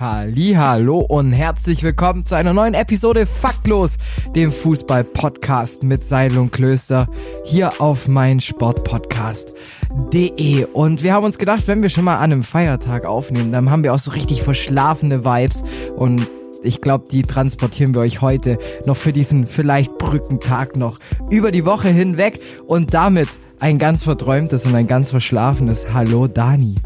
Hallo und herzlich willkommen zu einer neuen Episode Faktlos, dem Fußball-Podcast mit Seidel und Klöster hier auf meinsportpodcast.de. Und wir haben uns gedacht, wenn wir schon mal an einem Feiertag aufnehmen, dann haben wir auch so richtig verschlafene Vibes und ich glaube, die transportieren wir euch heute noch für diesen vielleicht Brückentag noch über die Woche hinweg und damit ein ganz verträumtes und ein ganz verschlafenes Hallo Dani.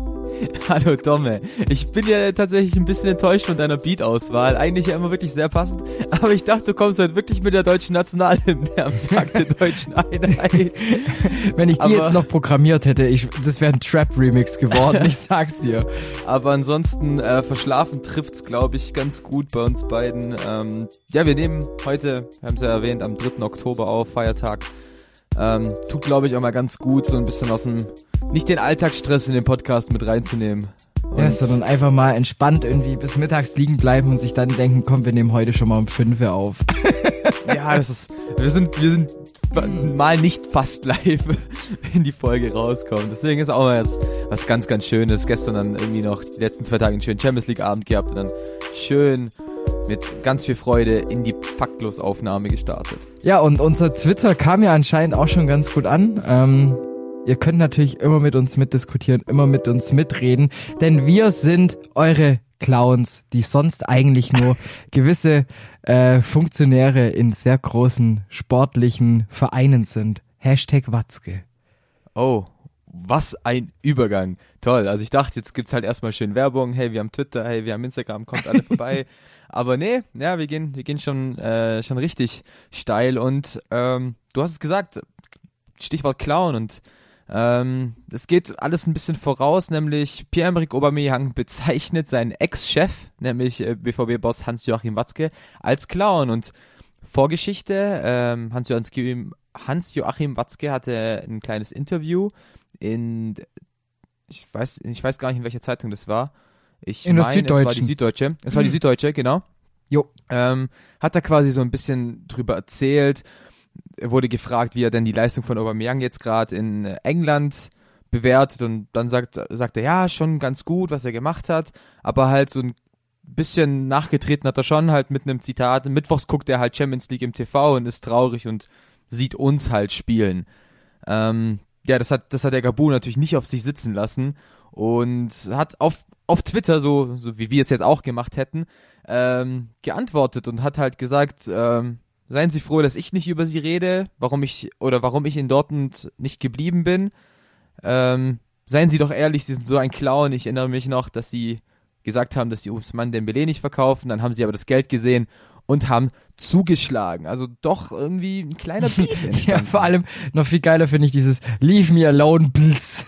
Hallo Domme. Ich bin ja tatsächlich ein bisschen enttäuscht von deiner Beat-Auswahl. Eigentlich ja immer wirklich sehr passend. Aber ich dachte, du kommst halt wirklich mit der deutschen Nationalhymne am Tag der deutschen Einheit. Wenn ich die aber, jetzt noch programmiert hätte, ich, das wäre ein Trap-Remix geworden, ich sag's dir. Aber ansonsten, äh, verschlafen trifft's, glaube ich, ganz gut bei uns beiden. Ähm, ja, wir nehmen heute, wir haben es ja erwähnt, am 3. Oktober auf, Feiertag. Ähm, tut, glaube ich, auch mal ganz gut, so ein bisschen aus dem nicht den Alltagsstress in den Podcast mit reinzunehmen. Und ja, sondern einfach mal entspannt irgendwie bis mittags liegen bleiben und sich dann denken, komm, wir nehmen heute schon mal um 5 Uhr auf. ja, das ist, wir sind, wir sind mal nicht fast live, wenn die Folge rauskommt. Deswegen ist auch mal jetzt was ganz, ganz Schönes. Gestern dann irgendwie noch die letzten zwei Tage einen schönen Champions League Abend gehabt und dann schön mit ganz viel Freude in die Faktlos-Aufnahme gestartet. Ja, und unser Twitter kam ja anscheinend auch schon ganz gut an. Ähm Ihr könnt natürlich immer mit uns mitdiskutieren, immer mit uns mitreden, denn wir sind eure Clowns, die sonst eigentlich nur gewisse äh, Funktionäre in sehr großen sportlichen Vereinen sind. Hashtag Watzke. Oh, was ein Übergang. Toll. Also ich dachte, jetzt gibt's halt erstmal schön Werbung. Hey, wir haben Twitter, hey, wir haben Instagram, kommt alle vorbei. Aber nee, ja, wir gehen, wir gehen schon, äh, schon richtig steil. Und ähm, du hast es gesagt, Stichwort Clown und ähm, es geht alles ein bisschen voraus, nämlich Pierre-Emerick Aubameyang bezeichnet seinen Ex-Chef, nämlich äh, BVB-Boss Hans-Joachim Watzke, als Clown. Und Vorgeschichte, ähm, Hans-Joachim Hans Watzke hatte ein kleines Interview in, ich weiß, ich weiß gar nicht, in welcher Zeitung das war. Ich in meine, es war die Süddeutsche. Es war die mhm. Süddeutsche, genau. Jo. Ähm, hat er quasi so ein bisschen drüber erzählt, er wurde gefragt, wie er denn die Leistung von Aubameyang jetzt gerade in England bewertet und dann sagt, sagt er, ja, schon ganz gut, was er gemacht hat, aber halt so ein bisschen nachgetreten hat er schon halt mit einem Zitat. Mittwochs guckt er halt Champions League im TV und ist traurig und sieht uns halt spielen. Ähm, ja, das hat, das hat der Gabu natürlich nicht auf sich sitzen lassen und hat auf, auf Twitter, so, so wie wir es jetzt auch gemacht hätten, ähm, geantwortet und hat halt gesagt, ähm, Seien Sie froh, dass ich nicht über sie rede, warum ich oder warum ich in Dortmund nicht geblieben bin. Ähm, seien Sie doch ehrlich, Sie sind so ein Clown. Ich erinnere mich noch, dass Sie gesagt haben, dass Sie Usman Dembele nicht verkaufen. Dann haben Sie aber das Geld gesehen und haben zugeschlagen. Also doch irgendwie ein kleiner Beef entstanden. ja, vor allem noch viel geiler finde ich dieses Leave me alone, Blitz.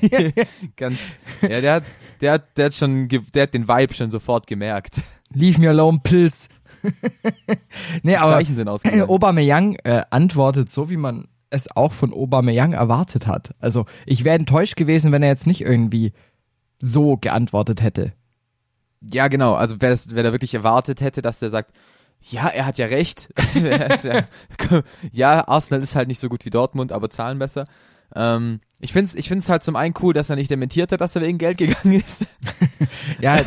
Ganz, ja, der hat, der hat, der hat schon, der hat den Vibe schon sofort gemerkt. Leave me alone, Pilz. nee, aber Zeichen sind ausgegangen. Aubameyang äh, antwortet so, wie man es auch von Aubameyang erwartet hat. Also ich wäre enttäuscht gewesen, wenn er jetzt nicht irgendwie so geantwortet hätte. Ja, genau. Also wer, das, wer da wirklich erwartet hätte, dass der sagt, ja, er hat ja recht. ja, ja, Arsenal ist halt nicht so gut wie Dortmund, aber zahlen besser. Ähm, ich finde es ich find's halt zum einen cool, dass er nicht dementiert hat, dass er wegen Geld gegangen ist. ja,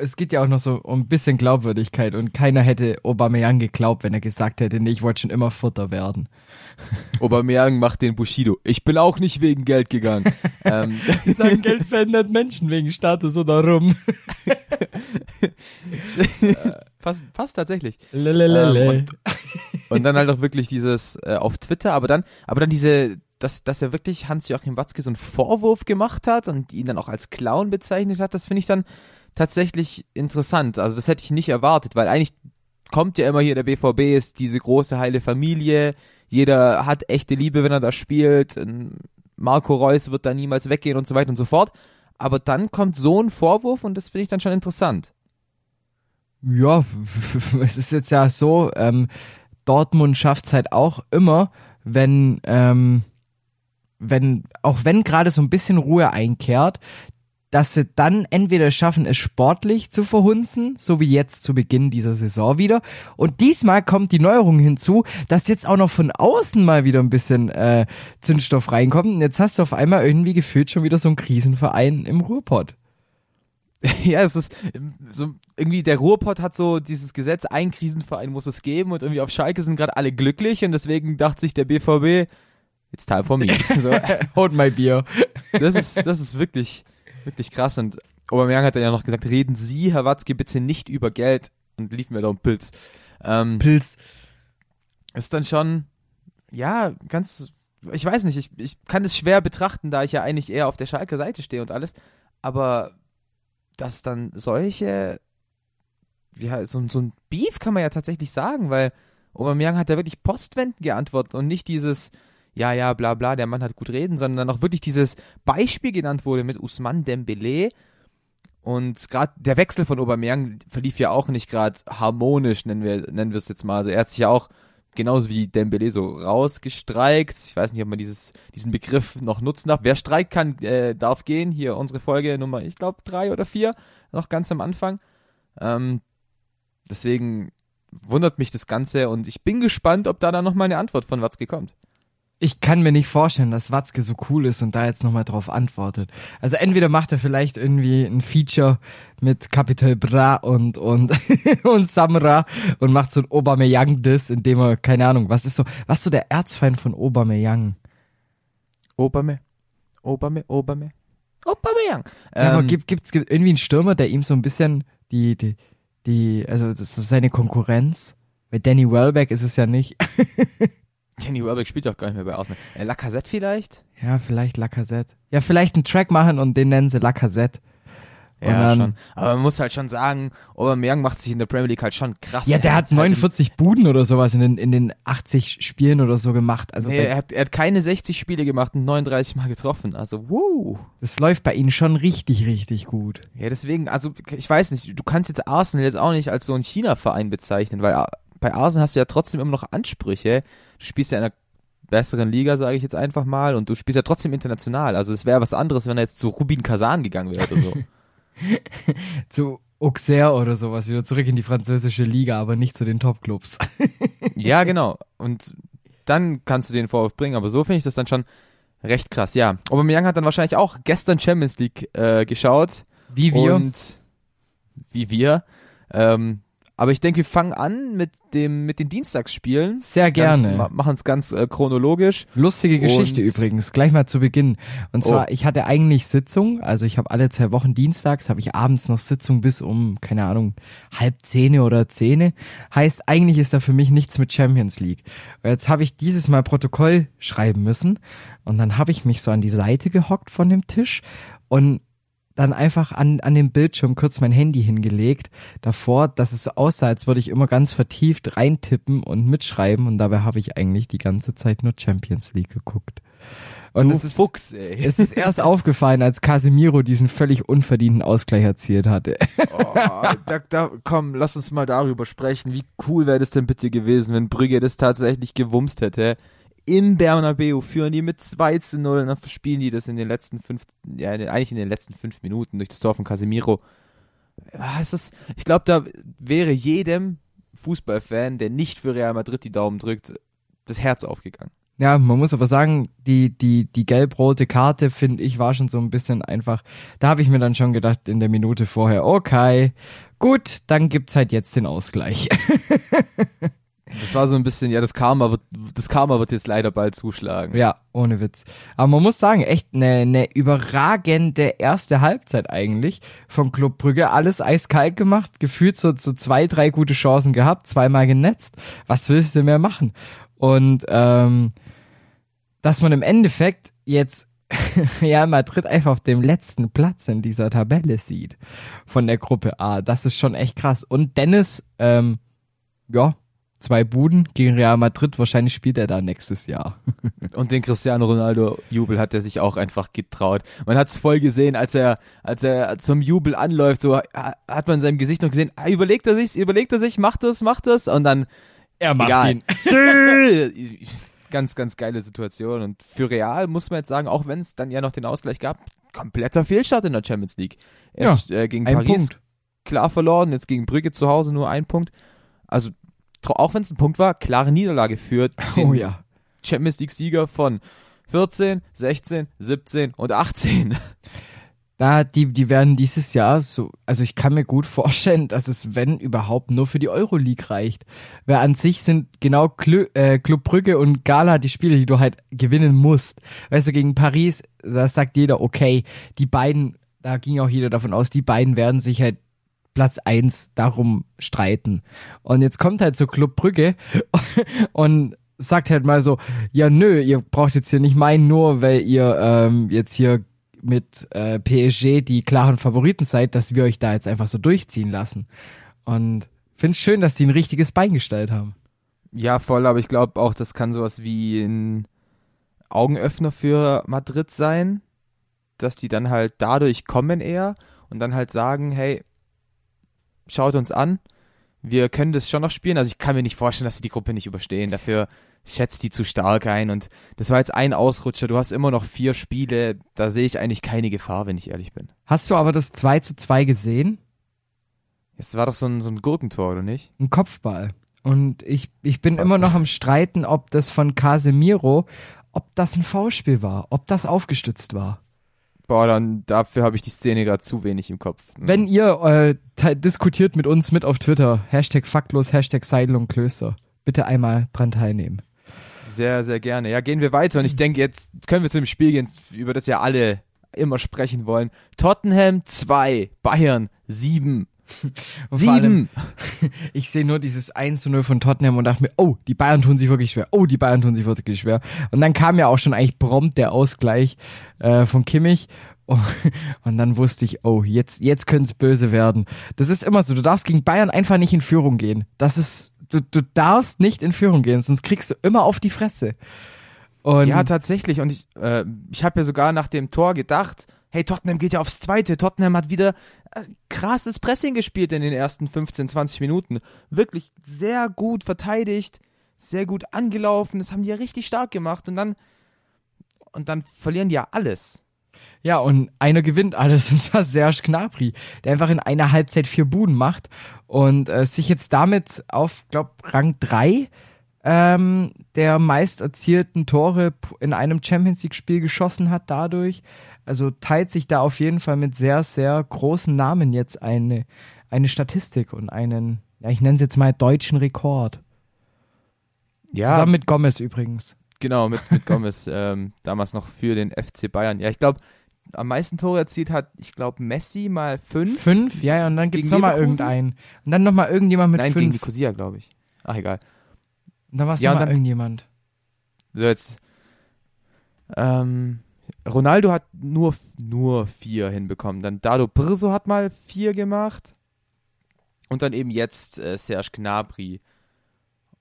es geht ja auch noch so um ein bisschen Glaubwürdigkeit und keiner hätte Aubameyang geglaubt, wenn er gesagt hätte, nee, ich wollte schon immer Futter werden. Aubameyang macht den Bushido. Ich bin auch nicht wegen Geld gegangen. ähm. Die sagen, Geld verändert Menschen wegen Status oder rum. Passt, passt tatsächlich. Ähm, und, und, dann halt auch wirklich dieses äh, auf Twitter, aber dann, aber dann diese dass, dass er wirklich Hans-Joachim Watzke so einen Vorwurf gemacht hat und ihn dann auch als Clown bezeichnet hat, das finde ich dann tatsächlich interessant. Also das hätte ich nicht erwartet, weil eigentlich kommt ja immer hier der BVB, ist diese große heile Familie, jeder hat echte Liebe, wenn er da spielt, Marco Reus wird da niemals weggehen und so weiter und so fort. Aber dann kommt so ein Vorwurf und das finde ich dann schon interessant. Ja, es ist jetzt ja so, ähm, Dortmund schafft es halt auch immer, wenn, ähm, wenn, auch wenn gerade so ein bisschen Ruhe einkehrt, dass sie dann entweder schaffen, es sportlich zu verhunzen, so wie jetzt zu Beginn dieser Saison wieder. Und diesmal kommt die Neuerung hinzu, dass jetzt auch noch von außen mal wieder ein bisschen äh, Zündstoff reinkommt. Und jetzt hast du auf einmal irgendwie gefühlt schon wieder so einen Krisenverein im Ruhrpott. Ja, es ist so irgendwie der Ruhrpott hat so dieses Gesetz, ein Krisenverein muss es geben und irgendwie auf Schalke sind gerade alle glücklich und deswegen dachte sich der BVB, it's time for me. So, Hold my beer. das ist das ist wirklich wirklich krass und Aubameyang hat dann ja noch gesagt, reden Sie, Herr Watzke, bitte nicht über Geld und lief mir da um Pilz. Ähm, Pilz. ist dann schon, ja, ganz, ich weiß nicht, ich, ich kann es schwer betrachten, da ich ja eigentlich eher auf der Schalke Seite stehe und alles, aber dass dann solche, ja, so, so ein Beef kann man ja tatsächlich sagen, weil Aubameyang hat da wirklich postwendend geantwortet und nicht dieses, ja, ja, bla bla, der Mann hat gut reden, sondern auch wirklich dieses Beispiel genannt wurde mit Usman Dembele und gerade der Wechsel von Aubameyang verlief ja auch nicht gerade harmonisch, nennen wir, nennen wir es jetzt mal. Also er hat sich ja auch genauso wie Dembele so rausgestreikt. Ich weiß nicht, ob man dieses, diesen Begriff noch nutzen darf. Wer streikt kann, äh, darf gehen. Hier unsere Folge Nummer, ich glaube, drei oder vier, noch ganz am Anfang. Ähm, deswegen wundert mich das Ganze und ich bin gespannt, ob da dann noch mal eine Antwort von Watzke kommt. Ich kann mir nicht vorstellen, dass Watzke so cool ist und da jetzt nochmal drauf antwortet. Also entweder macht er vielleicht irgendwie ein Feature mit Capital Bra und, und, und Samra und macht so ein Aubameyang-Diss, indem er, keine Ahnung, was ist so, was ist so der Erzfeind von Aubameyang? Obame, Obame, Obame, Aubameyang. Ja, aber Ähm, gibt, gibt's gibt irgendwie einen Stürmer, der ihm so ein bisschen die, die, die, also das ist seine Konkurrenz? Bei Danny Welbeck ist es ja nicht. Jenny Welbeck spielt doch gar nicht mehr bei Arsenal. Äh, Lacazette vielleicht? Ja, vielleicht Lacazette. Ja, vielleicht einen Track machen und den nennen sie Lacazette. Dann- schon. Aber man muss halt schon sagen, Aubameyang macht sich in der Premier League halt schon krass. Ja, der Er hat ist halt 49 Buden oder sowas in den, in den 80 Spielen oder so gemacht. Also Nee, er hat, er hat keine 60 Spiele gemacht und 39 Mal getroffen. Also, wuh. das läuft bei ihnen schon richtig, richtig gut. Ja, deswegen, also, ich weiß nicht, du kannst jetzt Arsenal jetzt auch nicht als so ein China-Verein bezeichnen, weil Ar- bei Arsenal hast du ja trotzdem immer noch Ansprüche. Du spielst ja in einer besseren Liga, sage ich jetzt einfach mal, und du spielst ja trotzdem international. Also, es wäre was anderes, wenn er jetzt zu Rubin Kazan gegangen wäre oder so. Zu Auxerre oder sowas, wieder zurück in die französische Liga, aber nicht zu den Topclubs. ja, genau. Und dann kannst du den Vorwurf bringen, aber so finde ich das dann schon recht krass. Ja, Aubameyang hat dann wahrscheinlich auch gestern Champions League äh, geschaut. Wie wir. Und wie wir. Ähm, aber ich denke, wir fangen an mit dem mit den Dienstagsspielen. Sehr gerne. ma- Machen es ganz äh, chronologisch. Lustige Geschichte Und- übrigens, gleich mal zu Beginn. Und zwar, Oh. ich hatte eigentlich Sitzung, also ich habe alle zwei Wochen dienstags, habe ich abends noch Sitzung bis um, keine Ahnung, halb zehn oder zehn. Heißt, eigentlich ist da für mich nichts mit Champions League. Und jetzt habe ich dieses Mal Protokoll schreiben müssen und dann habe ich mich so an die Seite gehockt von dem Tisch und dann einfach an, an dem Bildschirm kurz mein Handy hingelegt, davor, dass es aussah, als würde ich immer ganz vertieft reintippen und mitschreiben und dabei habe ich eigentlich die ganze Zeit nur Champions League geguckt. Und du es ist, Fuchs, ey. es ist erst aufgefallen, als Casemiro diesen völlig unverdienten Ausgleich erzielt hatte. Oh, da, da, komm, lass uns mal darüber sprechen. Wie cool wäre das denn bitte gewesen, wenn Brügge das tatsächlich gewumst hätte? Im Bernabeu führen die mit 2 zu 0 und dann verspielen die das in den letzten fünf, ja, eigentlich in den letzten fünf Minuten durch das Tor von Casemiro. Es ist, ich glaube, da wäre jedem Fußballfan, der nicht für Real Madrid die Daumen drückt, das Herz aufgegangen. Ja, man muss aber sagen, die, die, die gelb-rote Karte, finde ich, war schon so ein bisschen einfach. Da habe ich mir dann schon gedacht in der Minute vorher, okay, gut, dann gibt's halt jetzt den Ausgleich. Das war so ein bisschen, ja, das Karma wird, das Karma wird jetzt leider bald zuschlagen. ja, ohne Witz. Aber man muss sagen, echt eine, eine überragende erste Halbzeit eigentlich vom Club Brügge. Alles eiskalt gemacht, gefühlt so, so zwei, drei gute Chancen gehabt, zweimal genetzt. Was willst du mehr machen? Und ähm, dass man im Endeffekt jetzt Real Madrid einfach auf dem letzten Platz in dieser Tabelle sieht von der Gruppe A, das ist schon echt krass. Und Dennis, ähm, ja, zwei Buden gegen Real Madrid, wahrscheinlich spielt er da nächstes Jahr. Und den Cristiano Ronaldo Jubel hat er sich auch einfach getraut. Man hat es voll gesehen, als er als er zum Jubel anläuft, so ha- hat man in seinem Gesicht noch gesehen, ah, überlegt er sich, überlegt er sich, macht das, macht das und dann Er macht Egal. ihn. Ganz, ganz geile Situation. Und für Real muss man jetzt sagen, auch wenn es dann ja noch den Ausgleich gab, kompletter Fehlstart in der Champions League. Erst äh, gegen Paris Punkt. klar verloren, jetzt gegen Brügge zu Hause nur ein Punkt. Also, auch wenn es ein Punkt war, klare Niederlage den Oh ja. Champions League-Sieger von 14, 16, 17 und 18. Da, die, die werden dieses Jahr so, also ich kann mir gut vorstellen, dass es, wenn überhaupt, nur für die Euroleague reicht. Weil an sich sind genau Klö, äh, Club Brügge und Gala die Spiele, die du halt gewinnen musst. Weißt du, gegen Paris, da sagt jeder, okay, die beiden, da ging auch jeder davon aus, die beiden werden sich halt Platz eins darum streiten. Und jetzt kommt halt so Club Brügge und sagt halt mal so, ja nö, ihr braucht jetzt hier nicht meinen, nur weil ihr ähm, jetzt hier mit äh, PSG die klaren Favoriten seid, dass wir euch da jetzt einfach so durchziehen lassen. Und finde schön, dass die ein richtiges Bein gestellt haben. Ja, voll, aber ich glaube auch, das kann sowas wie ein Augenöffner für Madrid sein, dass die dann halt dadurch kommen eher und dann halt sagen, hey, schaut uns an, wir können das schon noch spielen. Also ich kann mir nicht vorstellen, dass sie die Gruppe nicht überstehen. Dafür schätzt die zu stark ein und das war jetzt ein Ausrutscher. Du hast immer noch vier Spiele, da sehe ich eigentlich keine Gefahr, wenn ich ehrlich bin. Hast du aber das 2 zu 2 gesehen? Es war doch so ein, so ein Gurkentor, oder nicht? Ein Kopfball. Und ich, ich bin Was? immer noch am Streiten, ob das von Casemiro, ob das ein Foulspiel war, ob das aufgestützt war. Boah, dann dafür habe ich die Szene gerade zu wenig im Kopf. Wenn ihr äh, diskutiert mit uns mit auf Twitter, Hashtag faktlos, Hashtag Seidel und Klöster, bitte einmal dran teilnehmen. Sehr, sehr gerne. Ja, gehen wir weiter. Und ich denke, jetzt können wir zu dem Spiel gehen, über das ja alle immer sprechen wollen. Tottenham 2, Bayern 7. Vor allem, 7! ich sehe nur dieses 1 zu 0 von Tottenham und dachte mir, oh, die Bayern tun sich wirklich schwer. Oh, die Bayern tun sich wirklich schwer. Und dann kam ja auch schon eigentlich prompt der Ausgleich äh, von Kimmich. Oh, und dann wusste ich, oh, jetzt, jetzt könnte es böse werden. Das ist immer so, du darfst gegen Bayern einfach nicht in Führung gehen. Das ist, du, du darfst nicht in Führung gehen, sonst kriegst du immer auf die Fresse. Und Ja, tatsächlich. Und ich, äh, ich habe ja sogar nach dem Tor gedacht, hey, Tottenham geht ja aufs Zweite. Tottenham hat wieder äh, krasses Pressing gespielt in den ersten 15, 20 Minuten. Wirklich sehr gut verteidigt, sehr gut angelaufen. Das haben die ja richtig stark gemacht. Und dann, und dann verlieren die ja alles. Ja, und einer gewinnt alles, und zwar Serge Gnabry, der einfach in einer Halbzeit vier Buden macht und äh, sich jetzt damit auf, glaub, Rang drei ähm, der meist erzielten Tore in einem Champions League-Spiel geschossen hat dadurch. Also teilt sich da auf jeden Fall mit sehr, sehr großen Namen jetzt eine, eine Statistik und einen, ja, ich nenne es jetzt mal deutschen Rekord. Zusammen mit Gomez übrigens. Genau, mit, mit Gomez, ähm, damals noch für den FC Bayern. Ja, ich glaube, am meisten Tore erzielt hat, ich glaube, Messi mal fünf. Fünf, ja, ja, und dann gibt's Gegen nochmal irgendeinen. Und dann nochmal irgendjemand mit Nein, gegen fünf. Nicosia, glaube ich. Ach, egal. Und dann war es Ja, dann- irgendjemand. So, jetzt. Ähm, Ronaldo hat nur, nur vier hinbekommen. Dann Dado Pirso hat mal vier gemacht. Und dann eben jetzt äh, Serge Gnabry.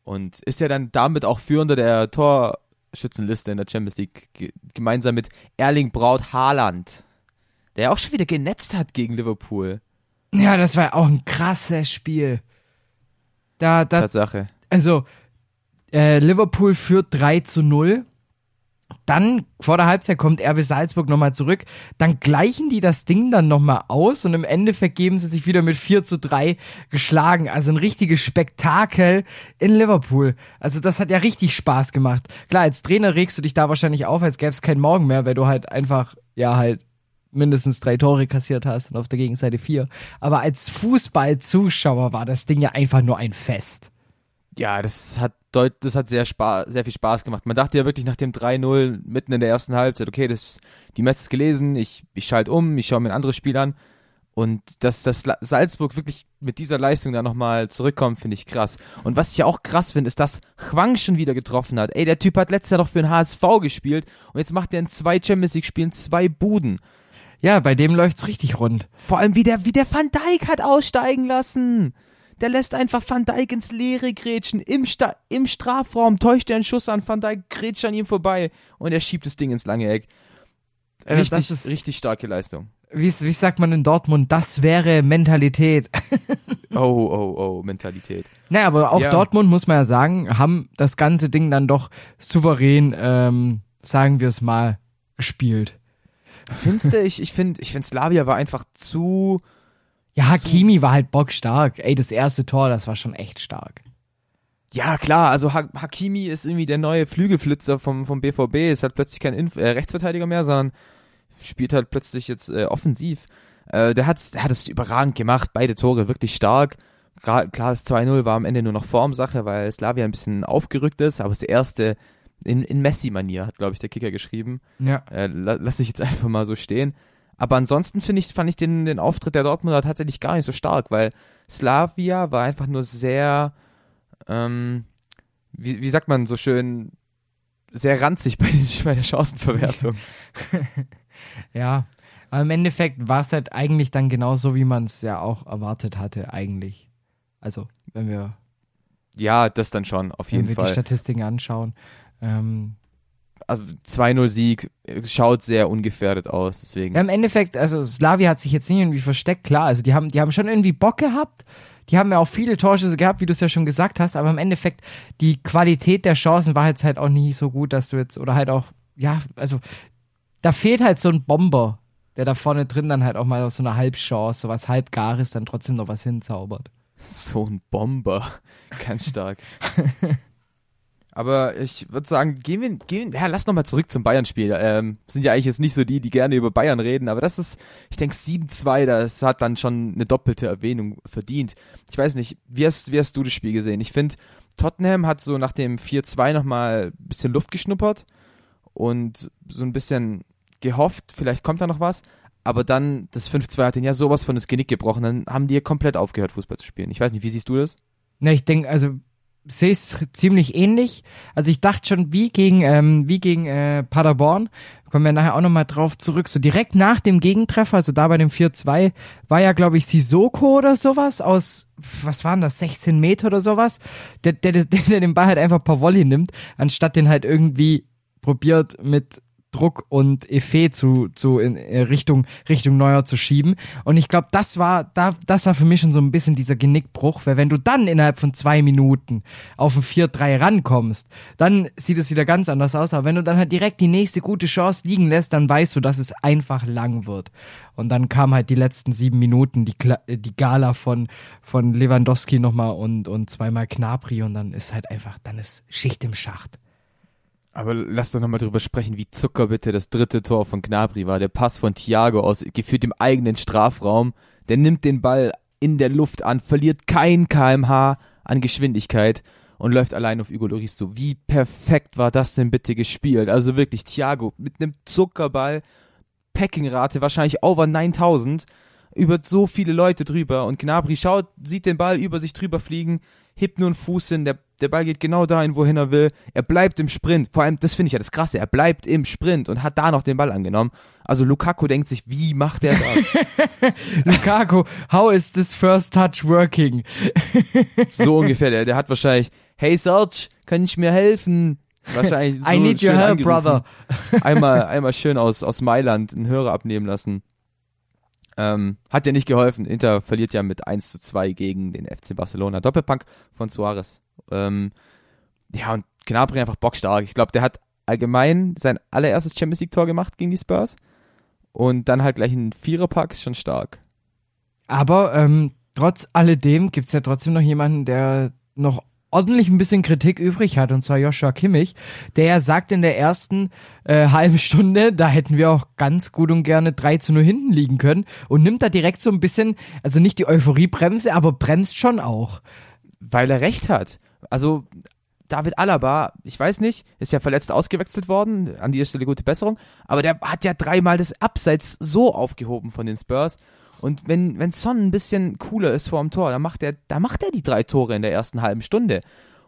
Und ist ja dann damit auch Führender der Torschützenliste in der Champions League. Ge gemeinsam mit Erling Braut Haaland. Der ja auch schon wieder genetzt hat gegen Liverpool. Ja, das war auch ein krasses Spiel. Da, da, Tatsache. also, äh, Liverpool führt 3 zu 0. Dann, vor der Halbzeit, kommt RB Salzburg nochmal zurück. Dann gleichen die das Ding dann nochmal aus und im Endeffekt geben sie sich wieder mit 4 zu 3 geschlagen. Also ein richtiges Spektakel in Liverpool. Also das hat ja richtig Spaß gemacht. Klar, als Trainer regst du dich da wahrscheinlich auf, als gäbe es keinen Morgen mehr, weil du halt einfach, ja, halt mindestens drei Tore kassiert hast und auf der Gegenseite vier. Aber als Fußballzuschauer war das Ding ja einfach nur ein Fest. Ja, das hat deut das hat sehr Spaß, sehr viel Spaß gemacht. Man dachte ja wirklich nach dem 3-0 mitten in der ersten Halbzeit, okay, das, die Messe ist gelesen, ich, ich schalte um, ich schaue mir ein anderes Spiel an. Und dass das La- Salzburg wirklich mit dieser Leistung da nochmal zurückkommt, finde ich krass. Und was ich ja auch krass finde, ist, dass Hwang schon wieder getroffen hat. Ey, der Typ hat letztes Jahr doch für den HSV gespielt und jetzt macht er in zwei Champions League Spielen zwei Buden. Ja, bei dem läuft's richtig rund. Vor allem, wie der, wie der Van Dijk hat aussteigen lassen. Der lässt einfach Van Dijk ins Leere grätschen. Im, Sta Im Strafraum täuscht er einen Schuss an. Van Dijk grätscht an ihm vorbei und er schiebt das Ding ins lange Eck. Äh, Richtig, ist, richtig starke Leistung. wie, wie sagt man in Dortmund, das wäre Mentalität. Oh, oh, oh, Mentalität. Naja, aber auch Ja. Dortmund, muss man ja sagen, haben das ganze Ding dann doch souverän, ähm, sagen wir es mal, gespielt. Findest du? Ich, ich finde, ich find Slavia war einfach zu. Ja, Hakimi war halt bockstark. Ey, das erste Tor, das war schon echt stark. Ja, klar, also ha Hakimi ist irgendwie der neue Flügelflitzer vom, vom BVB, ist halt plötzlich kein Inf äh, Rechtsverteidiger mehr, sondern spielt halt plötzlich jetzt äh, offensiv. Äh, der, hat's, der hat es überragend gemacht, beide Tore wirklich stark. Gra klar, das 2-0 war am Ende nur noch Formsache, weil Slavia ein bisschen aufgerückt ist, aber das erste in, in Messi-Manier, hat, glaube ich, der Kicker geschrieben. Ja. Äh, la lass ich jetzt einfach mal so stehen. Aber ansonsten finde ich, fand ich den, den Auftritt der Dortmunder tatsächlich gar nicht so stark, weil Slavia war einfach nur sehr, ähm, wie, wie sagt man so schön, sehr ranzig bei, den, bei der Chancenverwertung. Ja. Aber im Endeffekt war es halt eigentlich dann genauso, wie man es ja auch erwartet hatte, eigentlich. Also, wenn wir, ja, das dann schon, auf wenn jeden wir die Fall. Statistiken anschauen. Ähm, Also 2-0-Sieg äh, schaut sehr ungefährdet aus, deswegen. Ja, im Endeffekt, also Slavia hat sich jetzt nicht irgendwie versteckt, klar. Also die haben, die haben schon irgendwie Bock gehabt. Die haben ja auch viele Torschüsse gehabt, wie du es ja schon gesagt hast, aber im Endeffekt, die Qualität der Chancen war jetzt halt auch nie so gut, dass du jetzt, oder halt auch, ja, also da fehlt halt so ein Bomber, der da vorne drin dann halt auch mal aus so einer Halbchance, so was Halbgares, dann trotzdem noch was hinzaubert. So ein Bomber. Ganz stark. Aber ich würde sagen, gehen wir, gehen, ja, lass nochmal zurück zum Bayern-Spiel. Ähm, sind ja eigentlich jetzt nicht so die, die gerne über Bayern reden, aber das ist, ich denke 7-2, das hat dann schon eine doppelte Erwähnung verdient. Ich weiß nicht, wie hast, wie hast du das Spiel gesehen? Ich finde, Tottenham hat so nach dem 4-2 nochmal ein bisschen Luft geschnuppert und so ein bisschen gehofft, vielleicht kommt da noch was. Aber dann, das 5-2 hat den ja sowas von das Genick gebrochen, dann haben die komplett aufgehört, Fußball zu spielen. Ich weiß nicht, wie siehst du das? Na, ich denke, also sehe es ziemlich ähnlich. Also ich dachte schon, wie gegen, ähm, wie gegen äh, Paderborn, kommen wir nachher auch nochmal drauf zurück, so direkt nach dem Gegentreffer, also da bei dem 4-2, war ja, glaube ich, Sissoko oder sowas aus, was waren das, 16 Meter oder sowas, der, der, der, der den Ball halt einfach per Volley nimmt, anstatt den halt irgendwie probiert mit Druck und Effet zu, zu in äh, Richtung, Richtung Neuer zu schieben. Und ich glaube, das war, da, das war für mich schon so ein bisschen dieser Genickbruch, weil wenn du dann innerhalb von zwei Minuten auf ein 4-3 rankommst, dann sieht es wieder ganz anders aus. Aber wenn du dann halt direkt die nächste gute Chance liegen lässt, dann weißt du, dass es einfach lang wird. Und dann kam halt die letzten sieben Minuten, die, Kla die Gala von, von Lewandowski nochmal und, und zweimal Knapri und dann ist halt einfach, dann ist Schicht im Schacht. Aber lass doch nochmal drüber sprechen, wie Zucker bitte das dritte Tor von Gnabry war. Der Pass von Thiago aus, gefühlt im eigenen Strafraum. Der nimmt den Ball in der Luft an, verliert kein kmh an Geschwindigkeit und läuft allein auf Hugo Lloris zu. Wie perfekt war das denn bitte gespielt? Also wirklich Thiago mit einem Zuckerball, Packingrate wahrscheinlich over 9000, über so viele Leute drüber und Gnabry schaut, sieht den Ball über sich drüber fliegen, hebt nur einen Fuß hin, der, der Ball geht genau dahin, wohin er will. Er bleibt im Sprint. Vor allem, das finde ich ja das Krasse, er bleibt im Sprint und hat da noch den Ball angenommen. Also Lukaku denkt sich, wie macht er das? Lukaku, how is this first touch working? so ungefähr. Der, der hat wahrscheinlich, hey Serge, kann ich mir helfen? Wahrscheinlich so I need your help, angerufen. brother. Einmal, einmal schön aus, aus Mailand einen Hörer abnehmen lassen. Ähm, hat ja nicht geholfen. Inter verliert ja mit 1 zu 2 gegen den FC Barcelona. Doppelpunk von Suarez. Ähm, ja, und Gnabry einfach bockstark. Ich glaube, der hat allgemein sein allererstes Champions League Tor gemacht gegen die Spurs. Und dann halt gleich einen Viererpack, schon stark. Aber ähm, trotz alledem gibt's ja trotzdem noch jemanden, der noch ordentlich ein bisschen Kritik übrig hat, und zwar Joshua Kimmich, der sagt in der ersten äh, halben Stunde, da hätten wir auch ganz gut und gerne 3 zu 0 hinten liegen können und nimmt da direkt so ein bisschen, also nicht die Euphoriebremse, aber bremst schon auch. Weil er recht hat. Also David Alaba, ich weiß nicht, ist ja verletzt ausgewechselt worden, an dieser Stelle gute Besserung, aber der hat ja dreimal das Abseits so aufgehoben von den Spurs. Und wenn, wenn Son ein bisschen cooler ist vor dem Tor, dann macht er, da macht er die drei Tore in der ersten halben Stunde.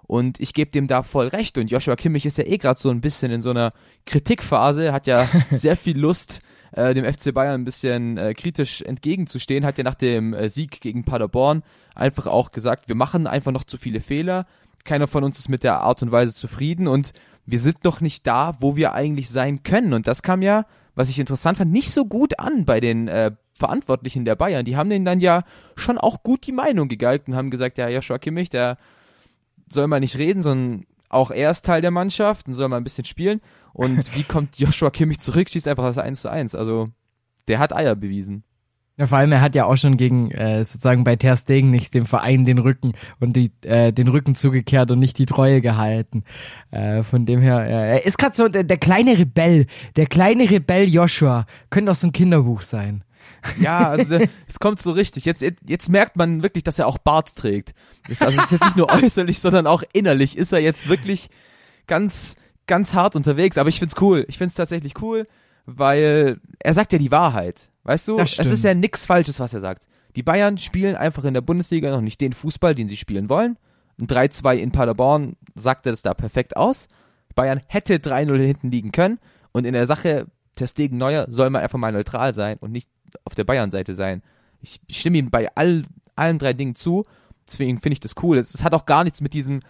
Und ich gebe dem da voll recht. Und Joshua Kimmich ist ja eh gerade so ein bisschen in so einer Kritikphase, hat ja sehr viel Lust, äh, dem FC Bayern ein bisschen äh, kritisch entgegenzustehen, hat ja nach dem äh, Sieg gegen Paderborn einfach auch gesagt, wir machen einfach noch zu viele Fehler. keiner von uns ist mit der Art und Weise zufrieden und wir sind noch nicht da, wo wir eigentlich sein können. Und das kam ja, was ich interessant fand, nicht so gut an bei den äh, Verantwortlichen der Bayern. Die haben denen dann ja schon auch gut die Meinung gegeigt und haben gesagt, ja, Joshua Kimmich, der soll mal nicht reden, sondern auch er ist Teil der Mannschaft und soll mal ein bisschen spielen. Und wie kommt Joshua Kimmich zurück, schießt einfach das 1 zu 1. Also, der hat Eier bewiesen. Ja, vor allem, er hat ja auch schon gegen äh, sozusagen bei Ter Stegen nicht dem Verein den Rücken und die, äh, den Rücken zugekehrt und nicht die Treue gehalten. Äh, von dem her, äh, er ist gerade so der, der kleine Rebell, der kleine Rebell Joshua. Könnte auch so ein Kinderbuch sein. Ja, also es kommt so richtig. Jetzt, jetzt merkt man wirklich, dass er auch Bart trägt. Das, also es ist jetzt nicht nur äußerlich, sondern auch innerlich ist er jetzt wirklich ganz, ganz hart unterwegs. Aber ich find's cool. Ich find's tatsächlich cool, weil er sagt ja die Wahrheit. Weißt du, es ist ja nichts Falsches, was er sagt. Die Bayern spielen einfach in der Bundesliga noch nicht den Fußball, den sie spielen wollen. Ein 3-2 in Paderborn sagte das da perfekt aus. Bayern hätte 3-0 hinten liegen können. Und in der Sache Testegen Neuer soll man einfach mal neutral sein und nicht auf der Bayern-Seite sein. Ich stimme ihm bei all, allen drei Dingen zu. Deswegen finde ich das cool. Es, es hat auch gar nichts mit diesem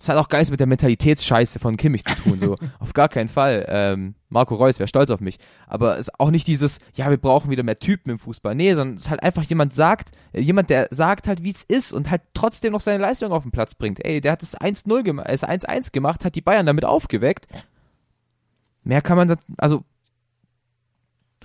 das hat auch gar nichts mit der Mentalitätsscheiße von Kimmich zu tun, so. Auf gar keinen Fall. Ähm, Marco Reus wäre stolz auf mich. Aber es ist auch nicht dieses, ja, wir brauchen wieder mehr Typen im Fußball. Nee, sondern es ist halt einfach jemand sagt, äh, jemand, der sagt halt, wie es ist und halt trotzdem noch seine Leistung auf den Platz bringt. Ey, der hat es 1-0 gemacht, es 1-1 gemacht, hat die Bayern damit aufgeweckt. Mehr kann man da, also,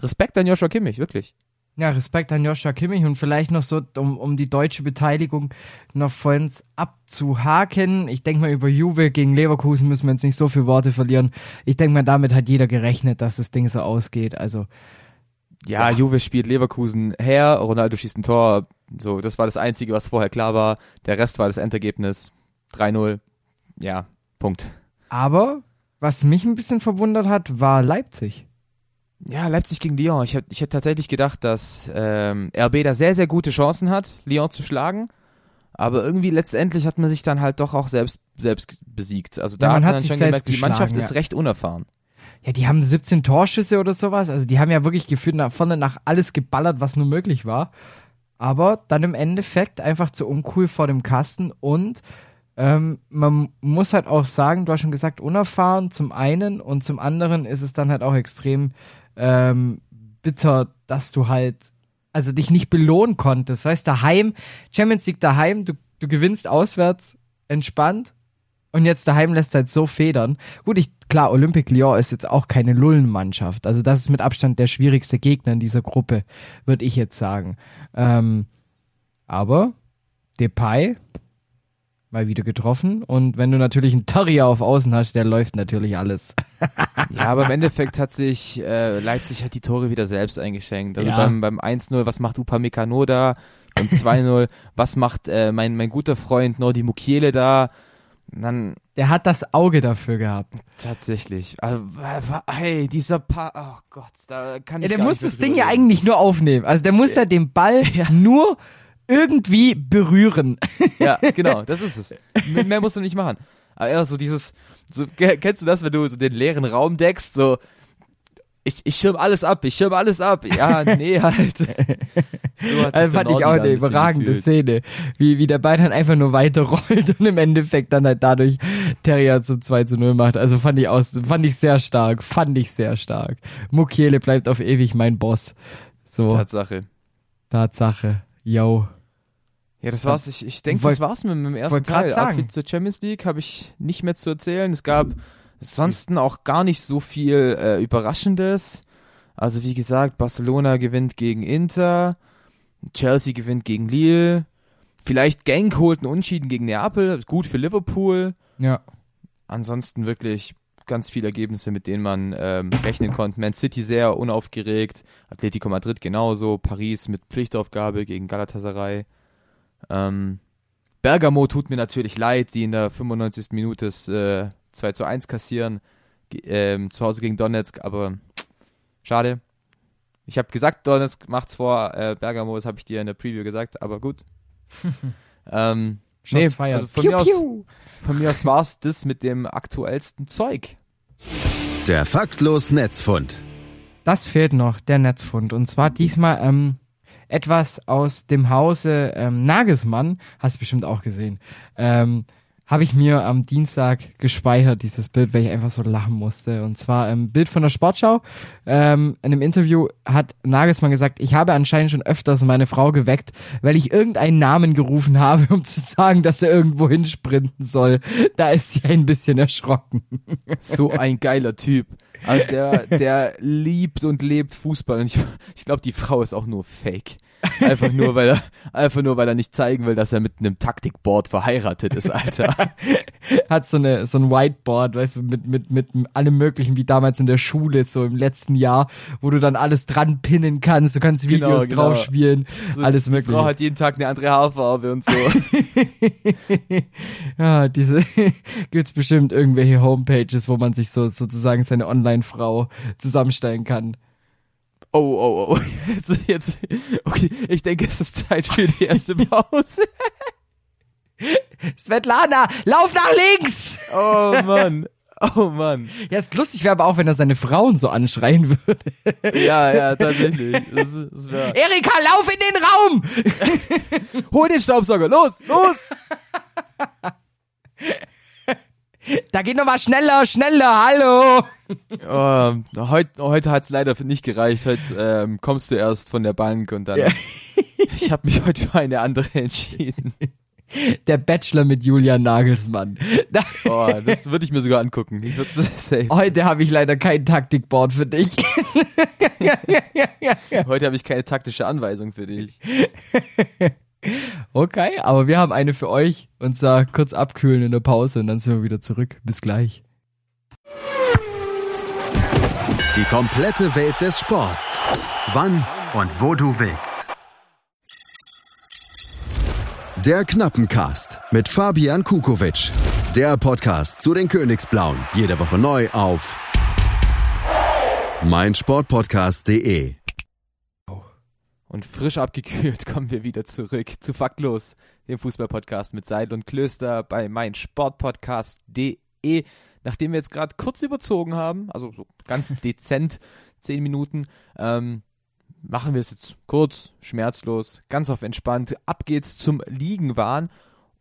Respekt an Joshua Kimmich, wirklich. Ja, Respekt an Joshua Kimmich und vielleicht noch so, um, um die deutsche Beteiligung noch vollends abzuhaken. Ich denke mal, über Juve gegen Leverkusen müssen wir jetzt nicht so viele Worte verlieren. Ich denke mal, damit hat jeder gerechnet, dass das Ding so ausgeht. Also. Ja, ja, Juve spielt Leverkusen her, Ronaldo schießt ein Tor. So, das war das Einzige, was vorher klar war. Der Rest war das Endergebnis. 3-0. Ja, Punkt. Aber, was mich ein bisschen verwundert hat, war Leipzig. Ja, Leipzig gegen Lyon. Ich, ich hätte tatsächlich gedacht, dass ähm, RB da sehr, sehr gute Chancen hat, Lyon zu schlagen. Aber irgendwie letztendlich hat man sich dann halt doch auch selbst, selbst besiegt. Also da ja, man hat man dann schon gemerkt, die Mannschaft ja. ist recht unerfahren. Ja, die haben 17 Torschüsse oder sowas. Also die haben ja wirklich gefühlt nach vorne nach alles geballert, was nur möglich war. Aber dann im Endeffekt einfach zu uncool vor dem Kasten und ähm, man muss halt auch sagen, du hast schon gesagt, unerfahren zum einen und zum anderen ist es dann halt auch extrem ähm, bitter, dass du halt, also dich nicht belohnen konntest. Weißt daheim, Champions League daheim, du, du gewinnst auswärts entspannt und jetzt daheim lässt du halt so federn. Gut, ich, klar, Olympique Lyon ist jetzt auch keine Lullenmannschaft. Also das ist mit Abstand der schwierigste Gegner in dieser Gruppe, würde ich jetzt sagen. Ähm, aber Depay mal wieder getroffen. Und wenn du natürlich einen Terrier auf Außen hast, der läuft natürlich alles. ja, aber im Endeffekt hat sich äh, Leipzig hat die Tore wieder selbst eingeschenkt. Also Ja. beim, beim 1-0, was macht Upamecano da? Beim 2-0, was macht äh, mein, mein guter Freund Nordi Mukiele da? Und Dann Der hat das Auge dafür gehabt. tatsächlich. Also, hey, dieser Pa... Oh Gott, da kann ich Ja, der gar muss das Ding ja eigentlich nur aufnehmen. Also der muss ja den Ball nur irgendwie berühren. Ja, genau, das ist es. Mehr, musst du nicht machen. Aber eher so dieses, so, ke- kennst du das, wenn du so den leeren Raum deckst, so, ich, ich schirm alles ab, ich schirm alles ab. Ja, nee, halt. So hat Also fand ich auch eine überragende gefühlt. Szene. Wie, wie der Ball dann einfach nur weiterrollt und im Endeffekt dann halt dadurch Terrier zum 2 zu 0 macht. Also fand ich aus, fand ich sehr stark. Fand ich sehr stark. Mukiele bleibt auf ewig mein Boss. So, Tatsache. Tatsache. Yo. Ja, das war's. Ich, ich denke, das war's mit, mit dem ersten Teil. sagen. Zur Champions League habe ich nicht mehr zu erzählen. Es gab ansonsten auch gar nicht so viel äh, Überraschendes. Also wie gesagt, Barcelona gewinnt gegen Inter, Chelsea gewinnt gegen Lille, vielleicht Genk holt einen Unschieden gegen Neapel, gut für Liverpool. Ja. Ansonsten wirklich ganz viele Ergebnisse, mit denen man ähm, rechnen konnte. Man City sehr unaufgeregt, Atletico Madrid genauso, Paris mit Pflichtaufgabe gegen Galatasaray. Ähm, Bergamo tut mir natürlich leid, die in der 95. Minute das äh, 2 zu 1 kassieren, ähm, zu Hause gegen Donetsk, aber schade. Ich habe gesagt, Donetsk macht's vor äh, Bergamo, das habe ich dir in der Preview gesagt, aber gut. ähm, nee, also von Piu, mir aus von mir aus war's das mit dem aktuellsten Zeug. Der Faktlos Netzfund. Das fehlt noch, der Netzfund. Und zwar diesmal ähm, etwas aus dem Hause ähm, Nagelsmann. Hast du bestimmt auch gesehen. Ähm, habe ich mir am Dienstag gespeichert, dieses Bild, weil ich einfach so lachen musste. Und zwar ein ähm, Bild von der Sportschau. Ähm, in einem Interview hat Nagelsmann gesagt, ich habe anscheinend schon öfters meine Frau geweckt, weil ich irgendeinen Namen gerufen habe, um zu sagen, dass er irgendwo hinsprinten soll. Da ist sie ein bisschen erschrocken. So ein geiler Typ. Also der, der liebt und lebt Fußball. Und ich, ich glaube, die Frau ist auch nur fake. Einfach nur, weil er, einfach nur, weil er nicht zeigen will, dass er mit einem Taktikboard verheiratet ist, Alter. Hat so eine, so ein Whiteboard, weißt du, mit, mit, mit allem möglichen, wie damals in der Schule, so im letzten Jahr, wo du dann alles dran pinnen kannst, du kannst genau, Videos genau, drauf spielen, so alles mögliche. Die Frau hat jeden Tag eine andere Haarfarbe und so. ja, diese, gibt's bestimmt irgendwelche Homepages, wo man sich so, sozusagen seine Online-Frau zusammenstellen kann. Oh, oh, oh. Jetzt, jetzt, okay, ich denke, es ist Zeit für die erste Pause. Svetlana, lauf nach links! Oh Mann. Oh Mann. Ja, ist lustig wäre aber auch, wenn er seine Frauen so anschreien würde. Ja, ja, tatsächlich. Das, das Erika, lauf in den Raum! Hol den Staubsauger, los, los! Da geht noch mal schneller, schneller, hallo. Oh, heute heute hat es leider nicht gereicht. Heute ähm, kommst du erst von der Bank und dann. Ja. ich habe mich heute für eine andere entschieden. Der Bachelor mit Julian Nagelsmann. Oh, das würde ich mir sogar angucken. Ich safe. Heute habe ich leider kein Taktikboard für dich. Heute habe ich keine taktische Anweisung für dich. Okay, aber wir haben eine für euch und zwar kurz abkühlen in der Pause und dann sind wir wieder zurück. Bis gleich. Die komplette Welt des Sports. Wann und wo du willst. Der Knappencast mit Fabian Kukowitsch. Der Podcast zu den Königsblauen. Jede Woche neu auf meinsportpodcast.de. Und frisch abgekühlt kommen wir wieder zurück zu Faktlos, dem Fußballpodcast mit Seidel und Klöster bei meinsportpodcast.de. Nachdem wir jetzt gerade kurz überzogen haben, also so ganz dezent zehn Minuten, ähm, machen wir es jetzt kurz, schmerzlos, ganz auf entspannt. Ab geht's zum Liegenwahn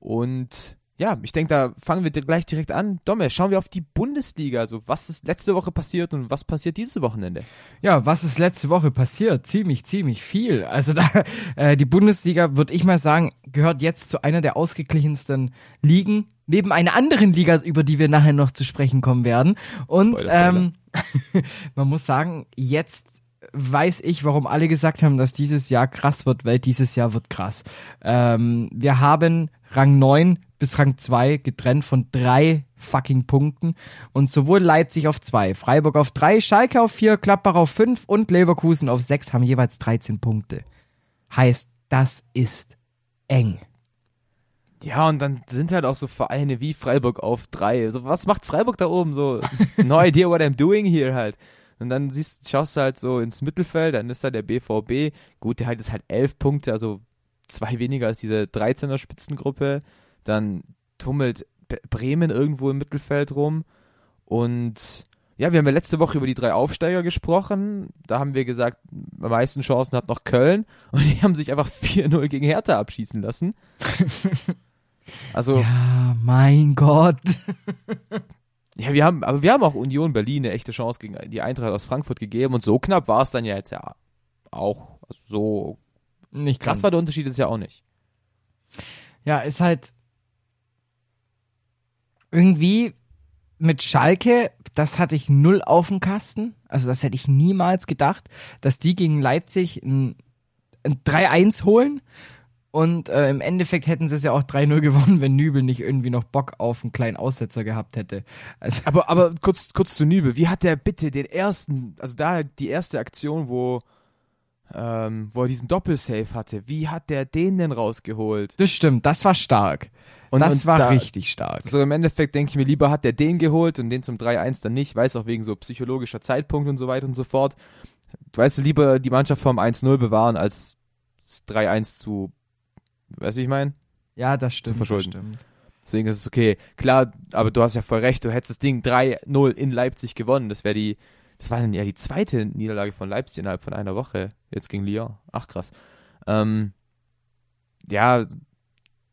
und ja, ich denke, da fangen wir gleich direkt an. Domme, schauen wir auf die Bundesliga. Also, was ist letzte Woche passiert und was passiert dieses Wochenende? Ja, was ist letzte Woche passiert? Ziemlich, ziemlich viel. Also, da, äh, die Bundesliga, würde ich mal sagen, gehört jetzt zu einer der ausgeglichensten Ligen. Neben einer anderen Liga, über die wir nachher noch zu sprechen kommen werden. Und. Ähm, man muss sagen, jetzt weiß ich, warum alle gesagt haben, dass dieses Jahr krass wird, weil dieses Jahr wird krass. Ähm, wir haben Rang 9 bis Rang 2 getrennt von drei fucking Punkten. Und sowohl Leipzig auf 2, Freiburg auf 3, Schalke auf 4, Klappbach auf 5 und Leverkusen auf 6 haben jeweils 13 Punkte. Heißt, das ist eng. Ja, und dann sind halt auch so Vereine wie Freiburg auf 3. So, was macht Freiburg da oben? So, no idea what I'm doing here halt. Und dann siehst, schaust du halt so ins Mittelfeld, dann ist da der BVB. Gut, der hat jetzt halt 11 Punkte, also zwei weniger als diese 13er Spitzengruppe. Dann tummelt Bremen irgendwo im Mittelfeld rum. Und ja, wir haben ja letzte Woche über die drei Aufsteiger gesprochen. Da haben wir gesagt, am meisten Chancen hat noch Köln. Und die haben sich einfach 4-0 gegen Hertha abschießen lassen. Also. Ja, mein Gott. ja, wir haben, aber wir haben auch Union Berlin eine echte Chance gegen die Eintracht aus Frankfurt gegeben. Und so knapp war es dann ja jetzt ja auch. Also so nicht krass war der Unterschied ist ja auch nicht. Ja, ist halt irgendwie mit Schalke, das hatte ich null auf dem Kasten. Also das hätte ich niemals gedacht, dass die gegen Leipzig ein, ein 3-1 holen. Und äh, im Endeffekt hätten sie es ja auch 3-0 gewonnen, wenn Nübel nicht irgendwie noch Bock auf einen kleinen Aussetzer gehabt hätte. Also aber, aber kurz, kurz zu Nübel. Wie hat der bitte den ersten, also da die erste Aktion, wo ähm, wo er diesen Doppelsave hatte. Wie hat der den denn rausgeholt? Das stimmt, das war stark. Und, das und war da, richtig stark. So im Endeffekt denke ich mir lieber, hat der den geholt und den zum 3-1 dann nicht, weiß auch wegen so psychologischer Zeitpunkt und so weiter und so fort. Weißt du, lieber die Mannschaft vom 1-0 bewahren, als 3-1 zu, weißt du, wie ich meine? Ja, das stimmt. Zu verschulden. Das stimmt. Deswegen ist es okay. Klar, aber du hast ja voll recht, du hättest das Ding 3-0 in Leipzig gewonnen. Das wäre die, das war dann ja die zweite Niederlage von Leipzig innerhalb von einer Woche, jetzt gegen Lyon. Ach krass. Ähm, ja,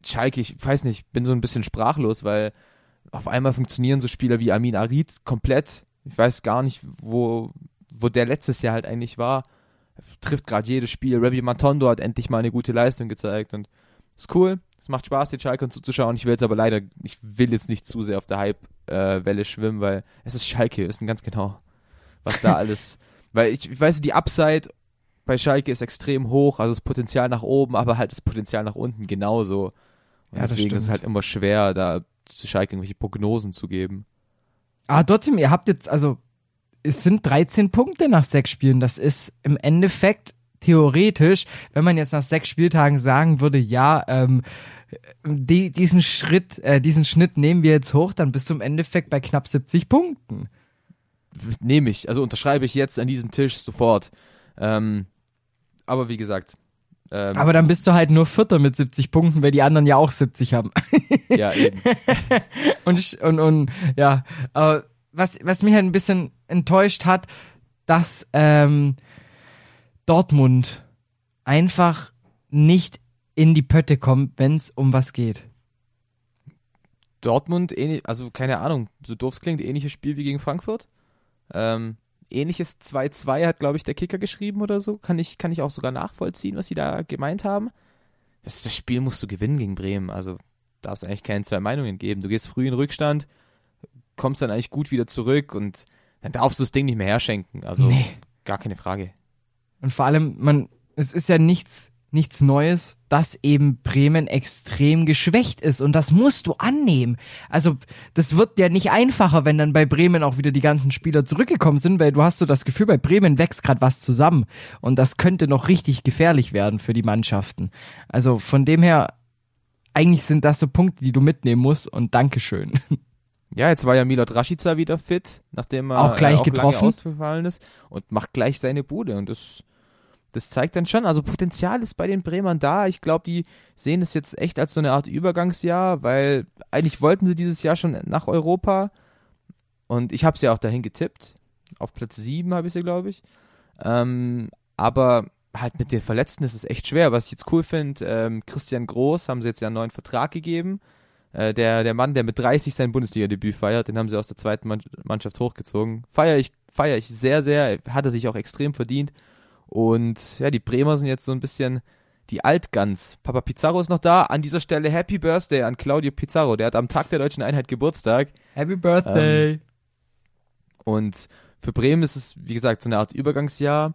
Schalke, ich weiß nicht, bin so ein bisschen sprachlos, weil auf einmal funktionieren so Spieler wie Amin Arid komplett. Ich weiß gar nicht, wo, wo der letztes Jahr halt eigentlich war. Trifft gerade jedes Spiel. Rabbi Matondo hat endlich mal eine gute Leistung gezeigt und ist cool. Es macht Spaß, den Schalke zuzuschauen. Ich will jetzt aber leider, ich will jetzt nicht zu sehr auf der Hype-Welle schwimmen, weil es ist Schalke, wir wissen ganz genau, was da alles, weil ich, ich weiß, die Upside bei Schalke ist extrem hoch, also das Potenzial nach oben, aber halt das Potenzial nach unten genauso. Und ja, deswegen ist es halt immer schwer, da zu Schalke irgendwelche Prognosen zu geben. Ah, trotzdem, ihr habt jetzt, also es sind 13 Punkte nach sechs Spielen. Das ist im Endeffekt theoretisch, wenn man jetzt nach sechs Spieltagen sagen würde, ja, ähm, die, diesen Schritt, äh, diesen Schnitt nehmen wir jetzt hoch, dann bist du im Endeffekt bei knapp 70 Punkten. Nehme ich, also unterschreibe ich jetzt an diesem Tisch sofort. Ähm, aber wie gesagt. Ähm, aber dann bist du halt nur Vierter mit 70 Punkten, weil die anderen ja auch 70 haben. ja, eben. und, und, und, ja, aber was, was mich halt ein bisschen enttäuscht hat, dass ähm, Dortmund einfach nicht in die Pötte kommt, wenn es um was geht. Dortmund, also keine Ahnung, so doof es klingt, ähnliches Spiel wie gegen Frankfurt. Ähm, ähnliches 2-2 hat, glaube ich, der Kicker geschrieben oder so. Kann ich, kann ich auch sogar nachvollziehen, was sie da gemeint haben. Das, das Spiel musst du gewinnen gegen Bremen. Also darf es eigentlich keine zwei Meinungen geben. Du gehst früh in Rückstand, kommst dann eigentlich gut wieder zurück und dann darfst du das Ding nicht mehr herschenken. Also nee. gar keine Frage. Und vor allem, man, es ist ja nichts, nichts Neues, dass eben Bremen extrem geschwächt ist. Und das musst du annehmen. Also, das wird ja nicht einfacher, wenn dann bei Bremen auch wieder die ganzen Spieler zurückgekommen sind, weil du hast so das Gefühl, bei Bremen wächst gerade was zusammen. Und das könnte noch richtig gefährlich werden für die Mannschaften. Also von dem her, eigentlich sind das so Punkte, die du mitnehmen musst. Und Dankeschön. Ja, jetzt war ja Milot Rashica wieder fit, nachdem er auch gleich äh, auch getroffen. lange ausgefallen ist und macht gleich seine Bude und das das zeigt dann schon, also Potenzial ist bei den Bremern da. Ich glaube, die sehen es jetzt echt als so eine Art Übergangsjahr, weil eigentlich wollten sie dieses Jahr schon nach Europa. Und ich habe sie ja auch dahin getippt. Auf Platz 7 habe ich sie, glaube ich. Ähm, aber halt mit den Verletzten ist es echt schwer. Was ich jetzt cool finde, ähm, Christian Groß haben sie jetzt ja einen neuen Vertrag gegeben. Äh, der, der Mann, der mit 30 sein Bundesliga-Debüt feiert, den haben sie aus der zweiten Mannschaft hochgezogen. Feiere ich, feier ich sehr, sehr. Hat er sich auch extrem verdient. Und ja, die Bremer sind jetzt so ein bisschen die Altgans. Papa Pizarro ist noch da. An dieser Stelle Happy Birthday an Claudio Pizarro. Der hat am Tag der Deutschen Einheit Geburtstag. Happy Birthday. Ähm, und für Bremen ist es, wie gesagt, so eine Art Übergangsjahr.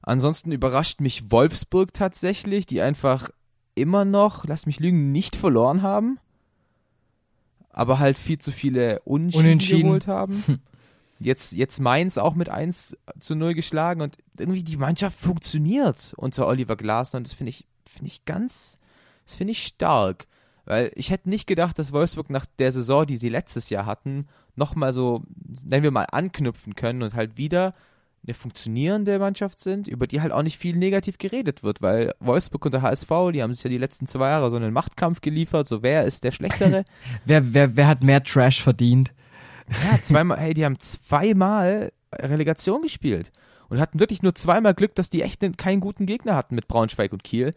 Ansonsten überrascht mich Wolfsburg tatsächlich, die einfach immer noch, lass mich lügen, nicht verloren haben. Aber halt viel zu viele Unentschieden, Unentschieden. geholt haben. Jetzt, jetzt Mainz auch mit 1 zu 0 geschlagen und irgendwie die Mannschaft funktioniert unter Oliver Glasner und das finde ich, finde ich ganz, das finde ich stark. Weil ich hätte nicht gedacht, dass Wolfsburg nach der Saison, die sie letztes Jahr hatten, nochmal so, nennen wir mal, anknüpfen können und halt wieder eine funktionierende Mannschaft sind, über die halt auch nicht viel negativ geredet wird, weil Wolfsburg und der HSV, die haben sich ja die letzten zwei Jahre so einen Machtkampf geliefert, so wer ist der Schlechtere? wer, wer, wer hat mehr Trash verdient? Ja, zweimal, hey, die haben zweimal Relegation gespielt und hatten wirklich nur zweimal Glück, dass die echt keinen guten Gegner hatten mit Braunschweig und Kiel.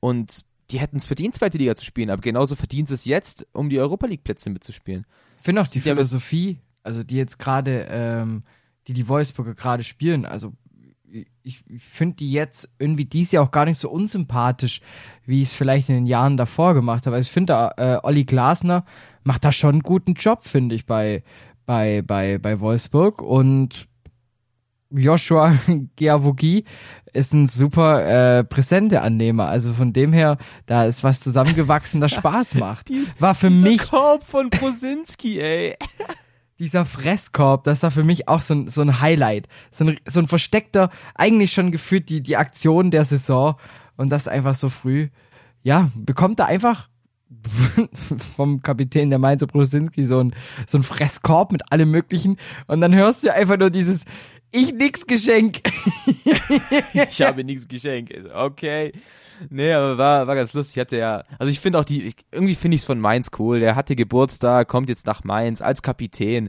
Und die hätten es verdient, zweite Liga zu spielen, aber genauso verdienen sie es jetzt, um die Europa League-Plätze mitzuspielen. Ich finde auch die Philosophie, also die jetzt gerade, ähm, die die Wolfsburger gerade spielen, also ich, ich finde die jetzt irgendwie dies Jahr auch gar nicht so unsympathisch, wie ich es vielleicht in den Jahren davor gemacht habe. Also ich finde, äh, Olli Glasner macht da schon einen guten Job, finde ich, bei, bei, bei, bei Wolfsburg und Joshua Giavogi ist ein super äh, Präsenteannehmer. Also von dem her, da ist was zusammengewachsen, das Spaß macht. Die, war für mich. Korb von Prosinski, ey. dieser Fresskorb, das war für mich auch so ein, so ein Highlight. So ein, so ein versteckter, eigentlich schon gefühlt die, die Aktion der Saison und das einfach so früh. Ja, bekommt er einfach vom Kapitän der Mainzer Brusinski so ein, so ein Fresskorb mit allem möglichen und dann hörst du einfach nur dieses ich nix Geschenk. ich habe nix Geschenk. Okay. Nee, aber war, war ganz lustig. Ich hatte ja, also ich finde auch die, irgendwie finde ich es von Mainz cool. Der hatte Geburtstag, kommt jetzt nach Mainz als Kapitän.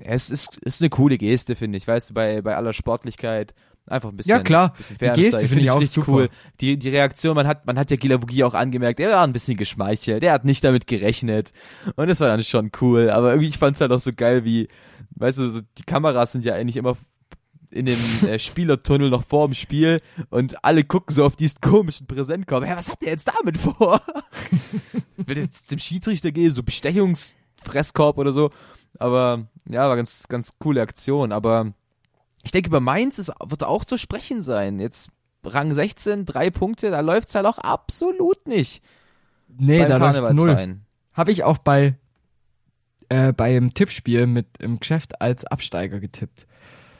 Es ist, ist eine coole Geste, finde ich. Weißt du, bei, bei aller Sportlichkeit Einfach ein bisschen, Ja, klar. bisschen Die Geste finde ich auch richtig super. cool. Die, die Reaktion, man hat, man hat ja Gilavugi auch angemerkt, er war ein bisschen geschmeichelt, er hat nicht damit gerechnet. Und das war dann schon cool. Aber irgendwie, ich fand's halt auch so geil, wie, weißt du, so, die Kameras sind ja eigentlich immer in dem äh, Spielertunnel noch vor dem Spiel und alle gucken so auf diesen komischen Präsentkorb. Hä, was hat der jetzt damit vor? Will jetzt dem Schiedsrichter gehen, so Bestechungsfresskorb oder so. Aber ja, war ganz, ganz coole Aktion. Aber ich denke, über Mainz ist, wird auch zu sprechen sein. Jetzt Rang 16, drei Punkte, da läuft's halt auch absolut nicht. Nee, da läuft's null. Karnevalsverein. Habe ich auch bei äh, beim Tippspiel mit im Geschäft als Absteiger getippt.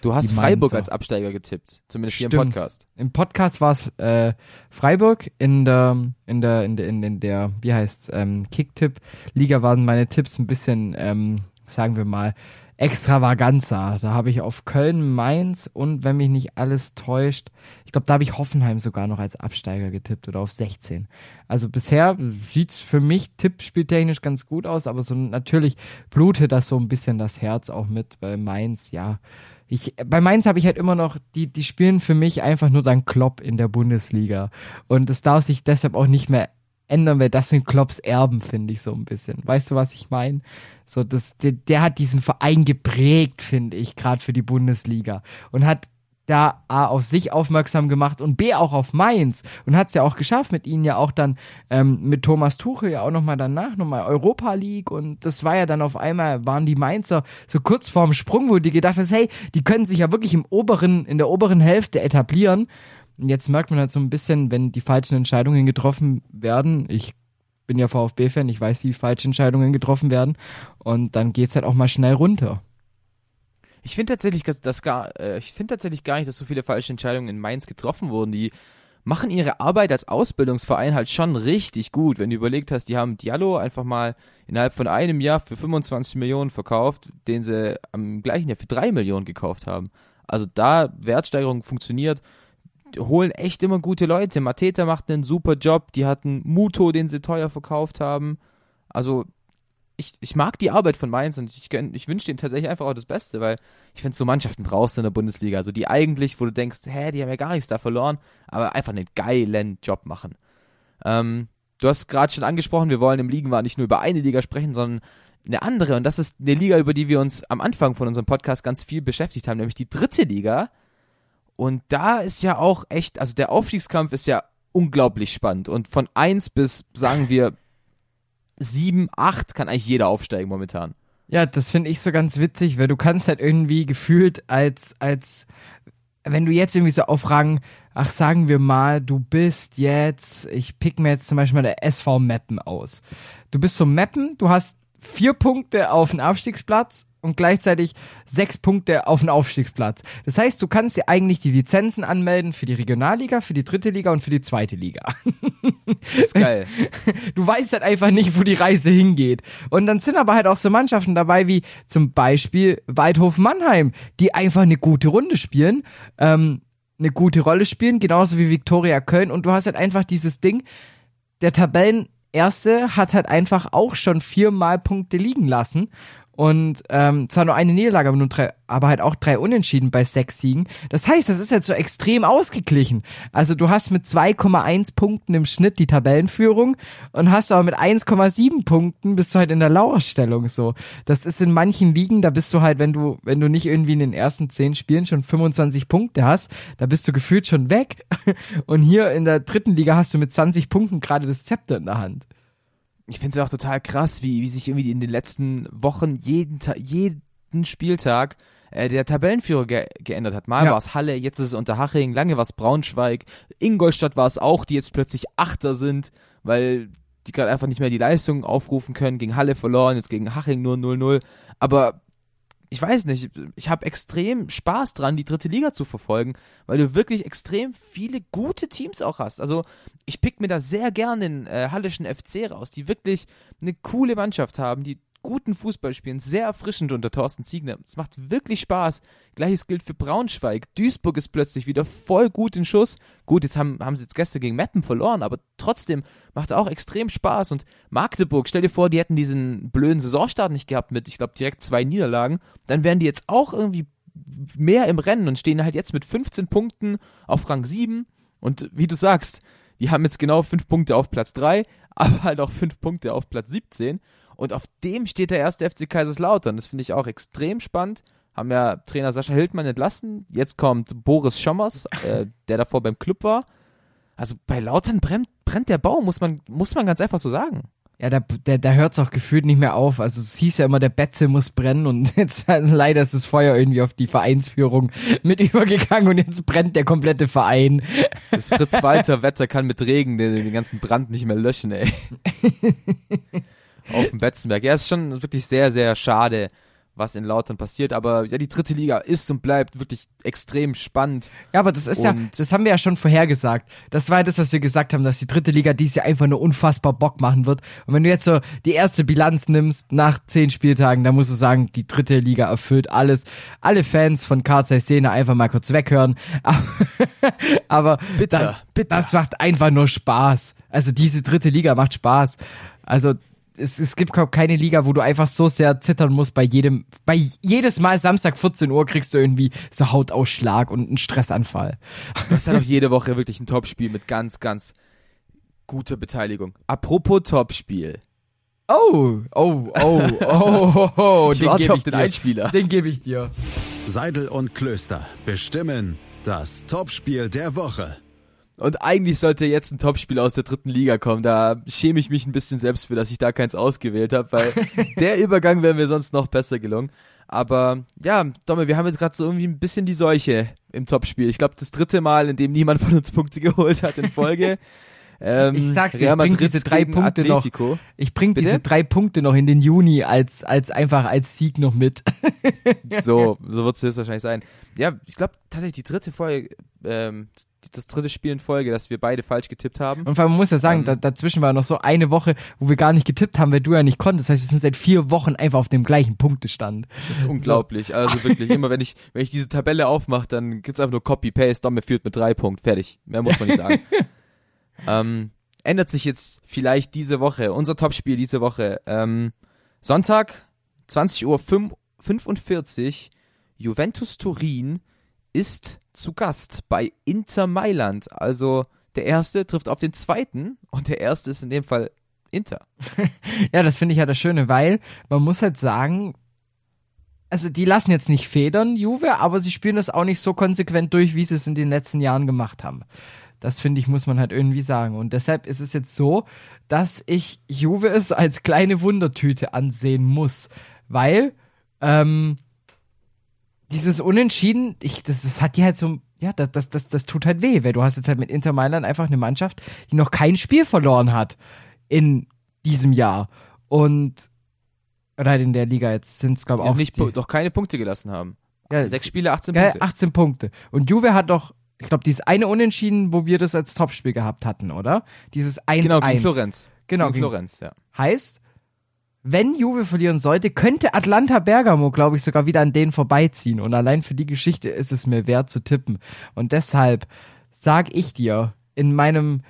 Du hast Die Freiburg Mainzer. als Absteiger getippt. Zumindest hier im Stimmt. Podcast. Im Podcast war es äh, Freiburg, in der in der in der in, der wie heißt's ähm, Kicktipp-Liga waren meine Tipps ein bisschen ähm, sagen wir mal extravaganza. Da habe ich auf Köln, Mainz und wenn mich nicht alles täuscht, ich glaube, da habe ich Hoffenheim sogar noch als Absteiger getippt oder auf 16. Also bisher sieht's für mich tippspieltechnisch ganz gut aus, aber so natürlich blutet das so ein bisschen das Herz auch mit, weil Mainz, ja, ich, bei Mainz habe ich halt immer noch, die, die spielen für mich einfach nur dann Klopp in der Bundesliga. Und es darf sich deshalb auch nicht mehr ändern, weil das sind Klopps Erben, finde ich so ein bisschen. Weißt du, was ich meine? So, das, der, der hat diesen Verein geprägt, finde ich, gerade für die Bundesliga. Und hat da A auf sich aufmerksam gemacht und B auch auf Mainz und hat es ja auch geschafft, mit ihnen ja auch dann ähm, mit Thomas Tuchel ja auch nochmal danach nochmal Europa League und das war ja dann auf einmal, waren die Mainzer so kurz vorm Sprung, wo die gedacht hast, hey, die können sich ja wirklich im oberen, in der oberen Hälfte etablieren. Jetzt merkt man halt so ein bisschen, wenn die falschen Entscheidungen getroffen werden, ich bin ja VfB-Fan, ich weiß, wie falsche Entscheidungen getroffen werden und dann geht's halt auch mal schnell runter. Ich finde tatsächlich, dass das gar, äh, ich finde tatsächlich gar nicht, dass so viele falsche Entscheidungen in Mainz getroffen wurden. Die machen ihre Arbeit als Ausbildungsverein halt schon richtig gut. Wenn du überlegt hast, die haben Diallo einfach mal innerhalb von einem Jahr für 25 Millionen verkauft, den sie am gleichen Jahr für 3 Millionen gekauft haben. Also da Wertsteigerung funktioniert, holen echt immer gute Leute. Mateta macht einen super Job, die hatten Muto, den sie teuer verkauft haben. Also ich, ich mag die Arbeit von Mainz und ich, ich wünsche denen tatsächlich einfach auch das Beste, weil ich finde so Mannschaften brauchst du in der Bundesliga, also die eigentlich, wo du denkst, hä, die haben ja gar nichts da verloren, aber einfach einen geilen Job machen. Ähm, du hast gerade schon angesprochen, wir wollen im Ligenwahl nicht nur über eine Liga sprechen, sondern eine andere und das ist eine Liga, über die wir uns am Anfang von unserem Podcast ganz viel beschäftigt haben, nämlich die dritte Liga. Und da ist ja auch echt, also der Aufstiegskampf ist ja unglaublich spannend und von eins bis, sagen wir, sieben, acht kann eigentlich jeder aufsteigen momentan. Ja, das finde ich so ganz witzig, weil du kannst halt irgendwie gefühlt als, als, wenn du jetzt irgendwie so auf Rang, ach sagen wir mal, du bist jetzt, ich pick mir jetzt zum Beispiel mal der SV Meppen aus. Du bist so Meppen, du hast vier Punkte auf den Abstiegsplatz und gleichzeitig sechs Punkte auf den Aufstiegsplatz. Das heißt, du kannst dir eigentlich die Lizenzen anmelden für die Regionalliga, für die dritte Liga und für die zweite Liga. Das ist geil. Du weißt halt einfach nicht, wo die Reise hingeht. Und dann sind aber halt auch so Mannschaften dabei wie zum Beispiel Weidhofen Mannheim, die einfach eine gute Runde spielen, ähm, eine gute Rolle spielen, genauso wie Viktoria Köln. Und du hast halt einfach dieses Ding, der Tabellenerste hat halt einfach auch schon viermal Punkte liegen lassen. Und ähm, zwar nur eine Niederlage, aber, nur drei, aber halt auch drei Unentschieden bei sechs Siegen. Das heißt, das ist jetzt so extrem ausgeglichen. Also du hast mit 2,1 Punkten im Schnitt die Tabellenführung und hast aber mit 1,7 Punkten bist du halt in der Lauerstellung so. Das ist in manchen Ligen, da bist du halt, wenn du, wenn du nicht irgendwie in den ersten zehn Spielen schon 25 Punkte hast, da bist du gefühlt schon weg. Und hier in der dritten Liga hast du mit 20 Punkten gerade das Zepter in der Hand. Ich finde es auch total krass, wie, wie sich irgendwie in den letzten Wochen jeden, Ta jeden Spieltag äh, der Tabellenführer ge geändert hat. Mal Ja. war es Halle, jetzt ist es Unterhaching, lange war es Braunschweig, Ingolstadt war es auch, die jetzt plötzlich Achter sind, weil die gerade einfach nicht mehr die Leistung aufrufen können, gegen Halle verloren, jetzt gegen Haching nur 0-0. Aber ich weiß nicht, ich habe extrem Spaß dran, die dritte Liga zu verfolgen, weil du wirklich extrem viele gute Teams auch hast. Also ich pick mir da sehr gerne den äh, Hallischen FC raus, die wirklich eine coole Mannschaft haben, die guten Fußball spielen, sehr erfrischend unter Thorsten Ziegner. Es macht wirklich Spaß. Gleiches gilt für Braunschweig. Duisburg ist plötzlich wieder voll gut in Schuss. Gut, jetzt haben, haben sie jetzt gestern gegen Meppen verloren, aber trotzdem macht auch extrem Spaß. Und Magdeburg, stell dir vor, die hätten diesen blöden Saisonstart nicht gehabt mit, ich glaube, direkt zwei Niederlagen. Dann wären die jetzt auch irgendwie mehr im Rennen und stehen halt jetzt mit 15 Punkten auf Rang 7. Und wie du sagst, die haben jetzt genau 5 Punkte auf Platz 3, aber halt auch 5 Punkte auf Platz 17. Und auf dem steht der erste FC Kaiserslautern. Das finde ich auch extrem spannend. Haben ja Trainer Sascha Hildmann entlassen. Jetzt kommt Boris Schommers, äh, der davor beim Club war. Also bei Lautern brennt, brennt der Baum, muss man, muss man ganz einfach so sagen. Ja, da, da, da hört es auch gefühlt nicht mehr auf. Also es hieß ja immer, der Betze muss brennen und jetzt leider ist das Feuer irgendwie auf die Vereinsführung mit übergegangen und jetzt brennt der komplette Verein. Das Fritz-Walter-Wetter kann mit Regen den, den ganzen Brand nicht mehr löschen, ey. Auf dem Betzenberg. Ja, ist schon wirklich sehr, sehr schade, was in Lautern passiert. Aber ja, die dritte Liga ist und bleibt wirklich extrem spannend. Ja, aber das ist ja, das haben wir ja schon vorhergesagt. Das war ja das, was wir gesagt haben, dass die dritte Liga dies Jahr einfach nur unfassbar Bock machen wird. Und wenn du jetzt so die erste Bilanz nimmst nach zehn Spieltagen, dann musst du sagen, die dritte Liga erfüllt alles. Alle Fans von Karzai Szene einfach mal kurz weghören. aber bitter, das, bitter. das macht einfach nur Spaß. Also diese dritte Liga macht Spaß. Also es, es gibt keine Liga, wo du einfach so sehr zittern musst bei jedem, bei jedes Mal Samstag 14 Uhr kriegst du irgendwie so Hautausschlag und einen Stressanfall. Du hast ja doch jede Woche wirklich ein Topspiel mit ganz, ganz guter Beteiligung. Apropos Topspiel. Oh, oh, oh, oh, oh, oh. Ich warte auf den dir. Einspieler. Den gebe ich dir. Seidel und Klöster bestimmen das Topspiel der Woche. Und eigentlich sollte jetzt ein Topspiel aus der dritten Liga kommen. Da schäme ich mich ein bisschen selbst für, dass ich da keins ausgewählt habe, weil der Übergang wäre mir sonst noch besser gelungen. Aber ja, Domme, wir haben jetzt gerade so irgendwie ein bisschen die Seuche im Topspiel. Ich glaube, das dritte Mal, in dem niemand von uns Punkte geholt hat in Folge. Ähm, ich sag's dir, ich bring diese drei Punkte Atletico. noch. Ich bring Bitte? diese drei Punkte noch in den Juni als als einfach als Sieg noch mit. so, so wird's höchstwahrscheinlich sein. Ja, ich glaube tatsächlich die dritte Folge, ähm, das dritte Spiel in Folge, dass wir beide falsch getippt haben. Und vor allem man muss ja sagen, ähm, da, dazwischen war noch so eine Woche, wo wir gar nicht getippt haben, weil du ja nicht konntest. Das heißt, wir sind seit vier Wochen einfach auf dem gleichen Punktestand. Das ist unglaublich. So. Also wirklich, immer wenn ich, wenn ich diese Tabelle aufmache, dann gibt's einfach nur Copy-Paste, Domme führt mit drei Punkten. Fertig. Mehr muss man nicht sagen. Ähm, ändert sich jetzt vielleicht diese Woche, unser Topspiel diese Woche. Ähm, Sonntag, 20 Uhr 45, Juventus Turin ist zu Gast bei Inter Mailand. Also der erste trifft auf den zweiten und der erste ist in dem Fall Inter. ja, das finde ich ja das Schöne, weil man muss halt sagen, also die lassen jetzt nicht federn, Juve, aber sie spielen das auch nicht so konsequent durch, wie sie es in den letzten Jahren gemacht haben. Das finde ich, muss man halt irgendwie sagen. Und deshalb ist es jetzt so, dass ich Juve es als kleine Wundertüte ansehen muss. Weil, ähm, dieses Unentschieden, ich, das, das hat die halt so, ja, das, das, das, das tut halt weh, weil du hast jetzt halt mit Inter Mailand einfach eine Mannschaft, die noch kein Spiel verloren hat in diesem Jahr. Und, oder halt in der Liga, jetzt sind es, glaube ich, auch. Nicht, die, doch keine Punkte gelassen haben. Ja, Sechs Spiele, 18 Punkte. Ja, 18 Punkte. Und Juve hat doch ich glaube, dieses eine Unentschieden, wo wir das als Topspiel gehabt hatten, oder? Dieses 1-1. Genau, gegen Florenz. Genau, gegen, gegen Florenz, ja. Heißt, wenn Juve verlieren sollte, könnte Atlanta Bergamo, glaube ich, sogar wieder an denen vorbeiziehen. Und allein für die Geschichte ist es mir wert zu tippen. Und deshalb sag ich dir, in meinem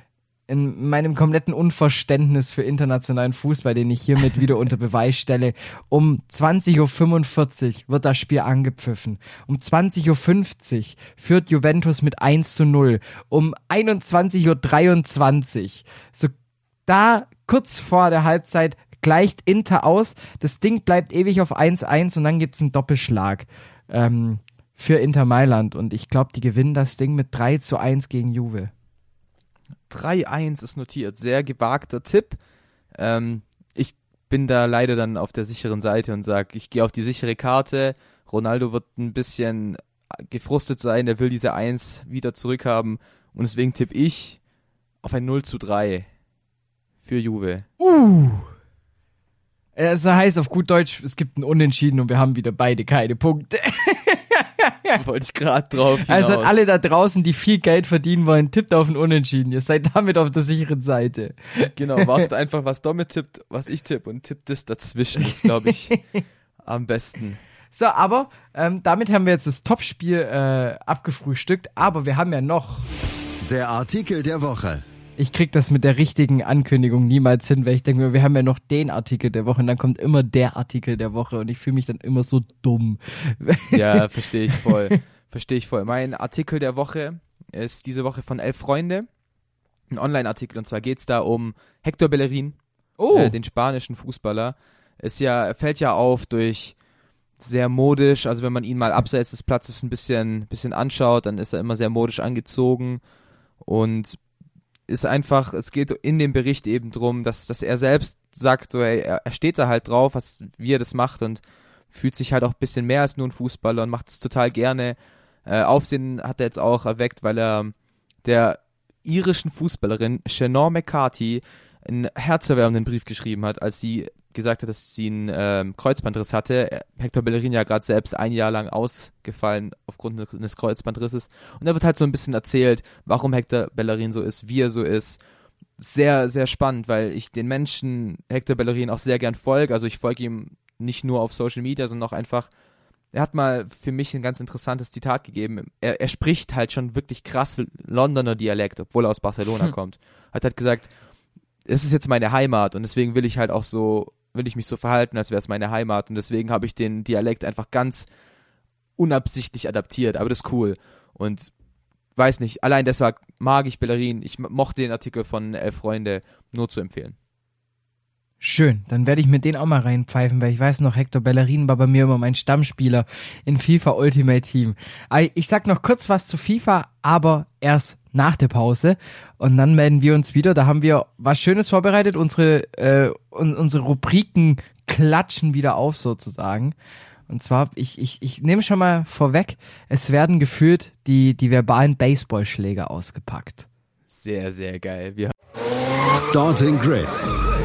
in meinem kompletten Unverständnis für internationalen Fußball, den ich hiermit wieder unter Beweis stelle. Um 20.45 Uhr wird das Spiel angepfiffen. Um 20.50 Uhr führt Juventus mit 1 zu 0. Um 21.23 Uhr, so da kurz vor der Halbzeit, gleicht Inter aus. Das Ding bleibt ewig auf 1-1 und dann gibt's einen Doppelschlag. Ähm, für Inter Mailand und ich glaube, die gewinnen das Ding mit 3 zu 1 gegen Juve. 3-1 ist notiert. Sehr gewagter Tipp. Ähm, ich bin da leider dann auf der sicheren Seite und sage, ich gehe auf die sichere Karte. Ronaldo wird ein bisschen gefrustet sein, er will diese 1 wieder zurückhaben und deswegen tippe ich auf ein 0 zu 3 für Juve. Uh. Es heißt auf gut Deutsch, es gibt ein Unentschieden und wir haben wieder beide keine Punkte. Wollte ich gerade drauf hinaus. Also an alle da draußen, die viel Geld verdienen wollen, tippt auf ein Unentschieden. Ihr seid damit auf der sicheren Seite. Genau, wartet einfach, was Domme tippt, was ich tippe und tippt das dazwischen. Das glaube ich am besten. So, aber ähm, damit haben wir jetzt das Topspiel äh, abgefrühstückt, aber wir haben ja noch der Artikel der Woche. Ich krieg das mit der richtigen Ankündigung niemals hin, weil ich denke mir, wir haben ja noch den Artikel der Woche und dann kommt immer der Artikel der Woche und ich fühle mich dann immer so dumm. Ja, verstehe ich voll. verstehe ich voll. Mein Artikel der Woche ist diese Woche von Elf Freunde. Ein Online-Artikel und zwar geht's da um Hector Bellerin, Oh, äh, den spanischen Fußballer. Ist ja, er fällt ja auf durch sehr modisch, also wenn man ihn mal abseits des Platzes ein bisschen, bisschen anschaut, dann ist er immer sehr modisch angezogen und ist einfach, es geht in dem Bericht eben drum, dass, dass er selbst sagt, so, er, er steht da halt drauf, was, wie er das macht und fühlt sich halt auch ein bisschen mehr als nur ein Fußballer und macht es total gerne. Äh, Aufsehen hat er jetzt auch erweckt, weil er der irischen Fußballerin Shannon McCarthy einen herzerwärmenden Brief geschrieben hat, als sie gesagt hat, dass sie einen ähm, Kreuzbandriss hatte. Hector Bellerin ja gerade selbst ein Jahr lang ausgefallen aufgrund eines Kreuzbandrisses. Und da wird halt so ein bisschen erzählt, warum Hector Bellerin so ist, wie er so ist. Sehr, sehr spannend, weil ich den Menschen Hector Bellerin auch sehr gern folge. Also ich folge ihm nicht nur auf Social Media, sondern auch einfach er hat mal für mich ein ganz interessantes Zitat gegeben. Er, er spricht halt schon wirklich krass Londoner Dialekt, obwohl er aus Barcelona Hm. kommt. Hat halt gesagt, es ist jetzt meine Heimat und deswegen will ich halt auch so, will ich mich so verhalten, als wäre es meine Heimat und deswegen habe ich den Dialekt einfach ganz unabsichtlich adaptiert, aber das ist cool und weiß nicht, allein deshalb mag ich Bellerin, ich mochte den Artikel von Elf Freunde nur zu empfehlen. schön. Dann werde ich mir den auch mal reinpfeifen, weil ich weiß noch, Hector Bellerin war bei mir immer mein Stammspieler in FIFA Ultimate Team. Ich sag noch kurz was zu FIFA, aber erst nach der Pause. Und dann melden wir uns wieder. Da haben wir was Schönes vorbereitet. Unsere, äh, un unsere Rubriken klatschen wieder auf sozusagen. Und zwar, ich, ich, ich nehme schon mal vorweg, es werden gefühlt die, die verbalen Baseballschläger ausgepackt. Sehr, sehr geil. Wir Starting Grid,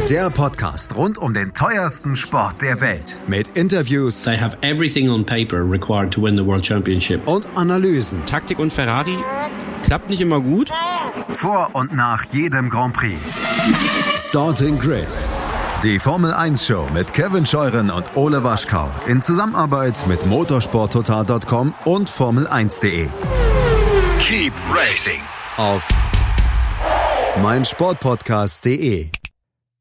der Podcast rund um den teuersten Sport der Welt. Mit Interviews They have everything on paper required to win the World Championship. und Analysen Taktik und Ferrari klappt nicht immer gut. vor und nach jedem Grand Prix. Starting Grid, die Formel 1 Show mit Kevin Scheuren und Ole Waschkau in Zusammenarbeit mit motorsporttotal.com und Formel1.de. Keep racing. Auf meinsportpodcast.de.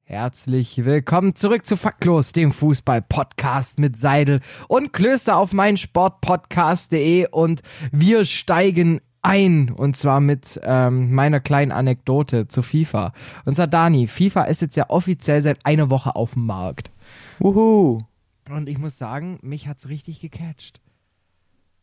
Herzlich willkommen zurück zu Faktlos, dem Fußball-Podcast mit Seidel und Klöster auf meinsportpodcast.de und wir steigen ein und zwar mit ähm, meiner kleinen Anekdote zu FIFA. Und zwar Dani, FIFA ist jetzt ja offiziell seit einer Woche auf dem Markt. Wuhu. Und ich muss sagen, mich hat's richtig gecatcht.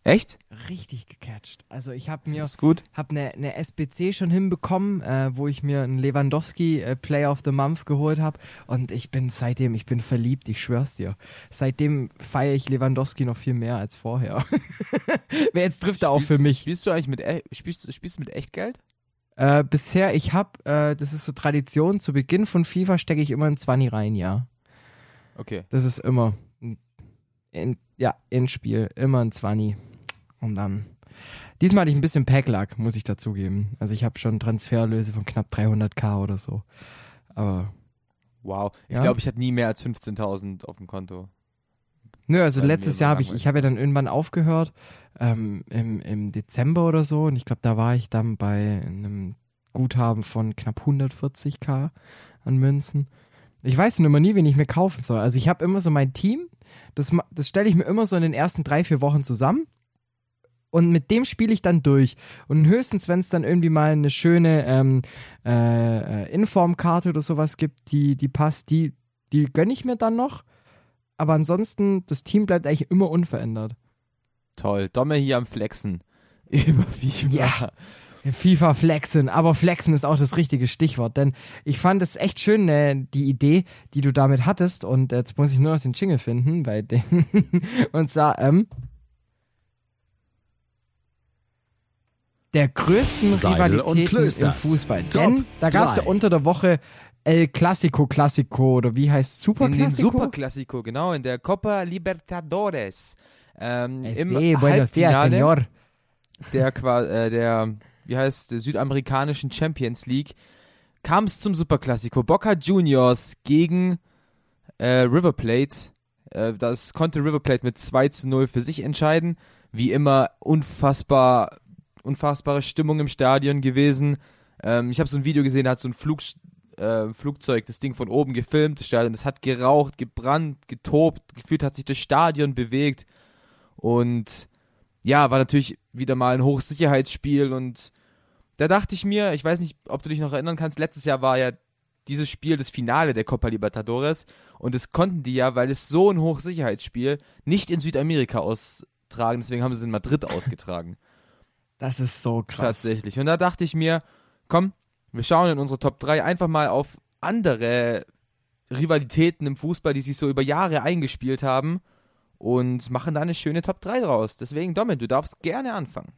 Echt? Richtig gecatcht. Also ich habe mir habe eine, eine SBC schon hinbekommen, äh, wo ich mir einen Lewandowski äh, Player of the Month geholt habe und ich bin seitdem, ich bin verliebt, ich schwör's dir. Seitdem feiere ich Lewandowski noch viel mehr als vorher. Wer jetzt trifft er auch für mich. Spielst du eigentlich mit, e spielst, spielst du mit Echtgeld? Äh, bisher, ich habe, äh, das ist so Tradition, zu Beginn von FIFA stecke ich immer ein 20 rein, ja. Okay. Das ist immer, in, ja, in Spiel, immer ein 20. Und dann, diesmal hatte ich ein bisschen Packlack, muss ich dazugeben. Also ich habe schon Transferlöse von knapp 300k oder so. Aber, Wow. Ich Ja. glaube, ich hatte nie mehr als 15.000 auf dem Konto. nö, also Weil letztes Jahr habe ich, ich habe ja dann irgendwann aufgehört, ähm, im, im Dezember oder so. Und ich glaube, da war ich dann bei einem Guthaben von knapp 140k an Münzen. Ich weiß nur immer nie, wen ich mir kaufen soll. Also ich habe immer so mein Team, das, das stelle ich mir immer so in den ersten drei, vier Wochen zusammen. Und mit dem spiele ich dann durch. Und höchstens, wenn es dann irgendwie mal eine schöne ähm, äh, Informkarte oder sowas gibt, die, die passt, die, die gönne ich mir dann noch. Aber ansonsten, das Team bleibt eigentlich immer unverändert. Toll. Domme hier am Flexen. Über FIFA. Ja. FIFA flexen, aber flexen ist auch das richtige Stichwort, denn ich fand es echt schön, äh, die Idee, die du damit hattest und jetzt muss ich nur noch den Jingle finden, bei den und zwar ähm, der größten Seidel und Rivalitäten im. Fußball, Top denn da gab es ja unter der Woche El Clasico Classico oder wie heißt Super In den Classico? Superklassiko, genau, in der Copa Libertadores. Ähm, Im Hey, buenos dias, Halbfinale Senor. der, qua- äh, der, wie heißt, der südamerikanischen Champions League kam es zum Superklassiko. Boca Juniors gegen äh, River Plate. Äh, das konnte River Plate mit 2 zu 0 für sich entscheiden. Wie immer unfassbar, unfassbare Stimmung im Stadion gewesen. Ähm, ich habe so ein Video gesehen, da hat so ein Flug, äh, Flugzeug das Ding von oben gefilmt, das Stadion, das hat geraucht, gebrannt, getobt, gefühlt hat sich das Stadion bewegt und ja, war natürlich wieder mal ein Hochsicherheitsspiel und da dachte ich mir, ich weiß nicht, ob du dich noch erinnern kannst, letztes Jahr war ja dieses Spiel das Finale der Copa Libertadores und das konnten die ja, weil es so ein Hochsicherheitsspiel nicht in Südamerika austragen, deswegen haben sie es in Madrid ausgetragen. Das ist so krass. Tatsächlich. Und da dachte ich mir, komm, wir schauen in unsere Top 3 einfach mal auf andere Rivalitäten im Fußball, die sich so über Jahre eingespielt haben und machen da eine schöne Top 3 draus. Deswegen, Domin, du darfst gerne anfangen.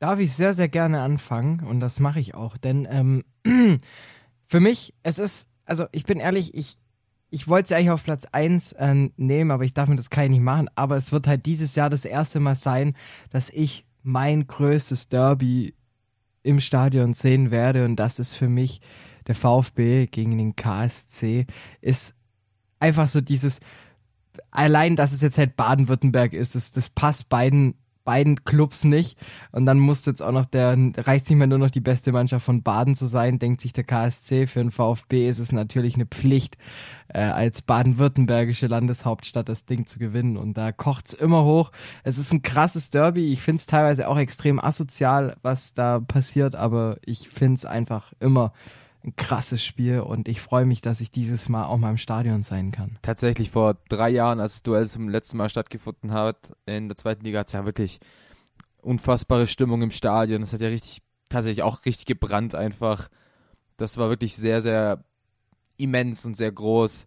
Darf ich sehr, sehr gerne anfangen und das mache ich auch, denn ähm, für mich, es ist, also ich bin ehrlich, ich, ich wollte sie eigentlich auf Platz 1 äh, nehmen, aber ich darf mir das kann ich nicht machen. Aber es wird halt dieses Jahr das erste Mal sein, dass ich mein größtes Derby im Stadion sehen werde und das ist für mich der VfB gegen den KSC. Ist einfach so dieses, allein, dass es jetzt halt Baden-Württemberg ist, das, das passt beiden beiden Clubs nicht. Und dann muss jetzt auch noch der, reicht nicht mehr nur noch die beste Mannschaft von Baden zu sein, denkt sich der KSC. Für den VfB ist es natürlich eine Pflicht, äh, als baden-württembergische Landeshauptstadt das Ding zu gewinnen. Und da kocht's immer hoch. Es ist ein krasses Derby. Ich find's teilweise auch extrem asozial, was da passiert, aber ich find's einfach immer ein krasses Spiel und ich freue mich, dass ich dieses Mal auch mal im Stadion sein kann. Tatsächlich vor drei Jahren, als das Duell zum letzten Mal stattgefunden hat, in der zweiten Liga hat es ja wirklich unfassbare Stimmung im Stadion. Es hat ja richtig, tatsächlich auch richtig gebrannt einfach. Das war wirklich sehr, sehr immens und sehr groß.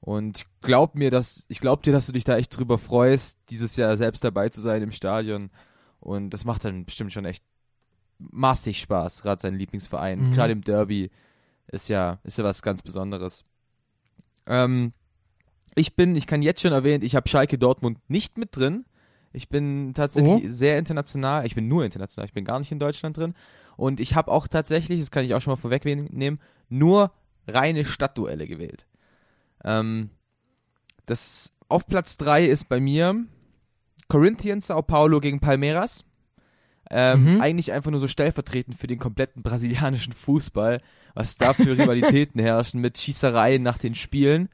Und glaub mir, dass, ich glaub dir, dass du dich da echt drüber freust, dieses Jahr selbst dabei zu sein im Stadion. Und das macht dann bestimmt schon echt massig Spaß, gerade sein Lieblingsverein, mhm. gerade im Derby ist ja, ist ja was ganz Besonderes. Ähm, ich bin, ich kann jetzt schon erwähnen, ich habe Schalke Dortmund nicht mit drin. Ich bin tatsächlich oh. sehr international. Ich bin nur international. Ich bin gar nicht in Deutschland drin. Und ich habe auch tatsächlich, das kann ich auch schon mal vorwegnehmen, nur reine Stadtduelle gewählt. Ähm, das auf Platz 3 ist bei mir Corinthians Sao Paulo gegen Palmeiras. Ähm, mhm. Eigentlich einfach nur so stellvertretend für den kompletten brasilianischen Fußball, was da für Rivalitäten herrschen mit Schießereien nach den Spielen.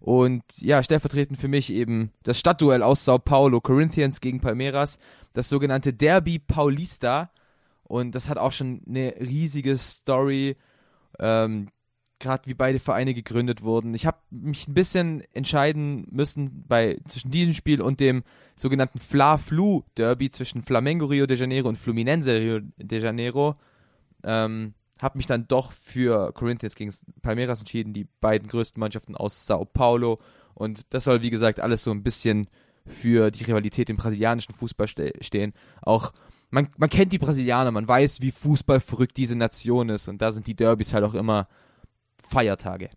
Und ja, stellvertretend für mich eben das Stadtduell aus Sao Paulo, Corinthians gegen Palmeiras, das sogenannte Derby Paulista. Und das hat auch schon eine riesige Story. Ähm, gerade wie beide Vereine gegründet wurden. Ich habe mich ein bisschen entscheiden müssen bei zwischen diesem Spiel und dem sogenannten Fla-Flu Derby zwischen Flamengo Rio de Janeiro und Fluminense Rio de Janeiro. Ähm, habe mich dann doch für Corinthians gegen Palmeiras entschieden, die beiden größten Mannschaften aus Sao Paulo. Und das soll, wie gesagt, alles so ein bisschen für die Rivalität im brasilianischen Fußball ste stehen. Auch man, man kennt die Brasilianer, man weiß, wie fußballverrückt diese Nation ist. Und da sind die Derbys halt auch immer Feiertage.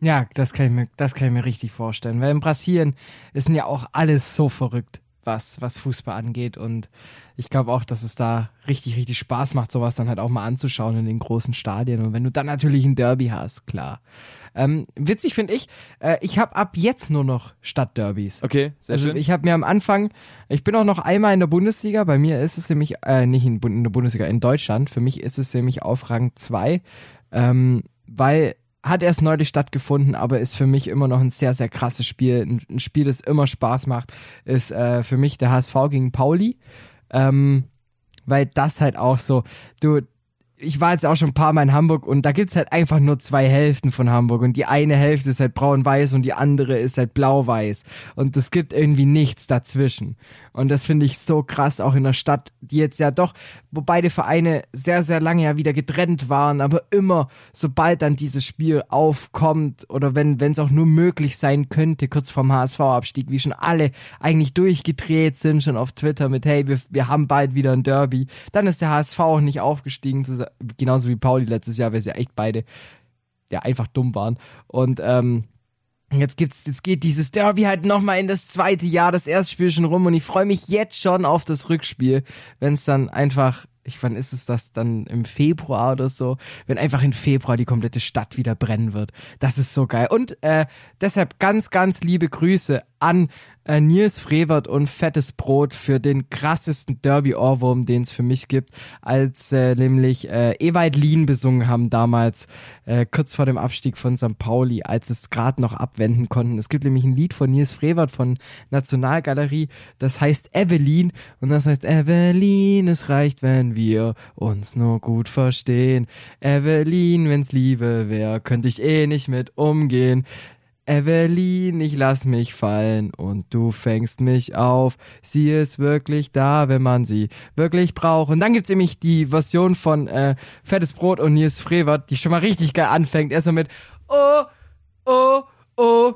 Ja, das kann ich mir, das kann ich mir richtig vorstellen. Weil in Brasilien ist ja auch alles so verrückt, was, was Fußball angeht. Und ich glaube auch, dass es da richtig, richtig Spaß macht, sowas dann halt auch mal anzuschauen in den großen Stadien. Und wenn du dann natürlich ein Derby hast, klar. Ähm, witzig finde ich, äh, ich habe ab jetzt nur noch Stadtderbys. Okay, sehr also schön. Ich habe mir am Anfang, ich bin auch noch einmal in der Bundesliga, bei mir ist es nämlich, äh, nicht in, in der Bundesliga, in Deutschland, für mich ist es nämlich auf Rang 2. Ähm, weil hat erst neulich stattgefunden, aber ist für mich immer noch ein sehr, sehr krasses Spiel. Ein, Spiel, das immer Spaß macht, ist äh, für mich der HSV gegen Pauli. Ähm, weil das halt auch so, du, ich war jetzt auch schon ein paar Mal in Hamburg und da gibt's halt einfach nur zwei Hälften von Hamburg und die eine Hälfte ist halt braun-weiß und die andere ist halt blau-weiß und es gibt irgendwie nichts dazwischen. Und das finde ich so krass, auch in der Stadt, die jetzt ja doch, wo beide Vereine sehr, sehr lange ja wieder getrennt waren, aber immer, sobald dann dieses Spiel aufkommt oder wenn es auch nur möglich sein könnte, kurz vorm HSV-Abstieg, wie schon alle eigentlich durchgedreht sind, schon auf Twitter mit, hey, wir, wir haben bald wieder ein Derby, dann ist der HSV auch nicht aufgestiegen, genauso wie Pauli letztes Jahr, weil sie ja echt beide ja einfach dumm waren. Und ähm, Jetzt gibt's, jetzt geht dieses Derby halt nochmal in das zweite Jahr, das erste Spiel schon rum und ich freue mich jetzt schon auf das Rückspiel, wenn es dann einfach ich wann ist es das dann im Februar oder so, wenn einfach im Februar die komplette Stadt wieder brennen wird. Das ist so geil. Und äh, deshalb ganz, ganz liebe Grüße an äh, Nils Frevert und Fettes Brot für den krassesten Derby-Ohrwurm, den es für mich gibt, als äh, nämlich äh, Ewald Lien besungen haben damals, äh, kurz vor dem Abstieg von St. Pauli, als es gerade noch abwenden konnten. Es gibt nämlich ein Lied von Nils Frevert von Nationalgalerie, das heißt Evelyn und das heißt Evelyn, es reicht, wenn wir uns nur gut verstehen. Evelyn, wenn's Liebe wär, könnte ich eh nicht mit umgehen. Evelyn, ich lass mich fallen und du fängst mich auf. Sie ist wirklich da, wenn man sie wirklich braucht. Und dann gibt's nämlich die Version von äh, Fettes Brot und Nils Frevert, die schon mal richtig geil anfängt. Erstmal mit Oh, oh, oh.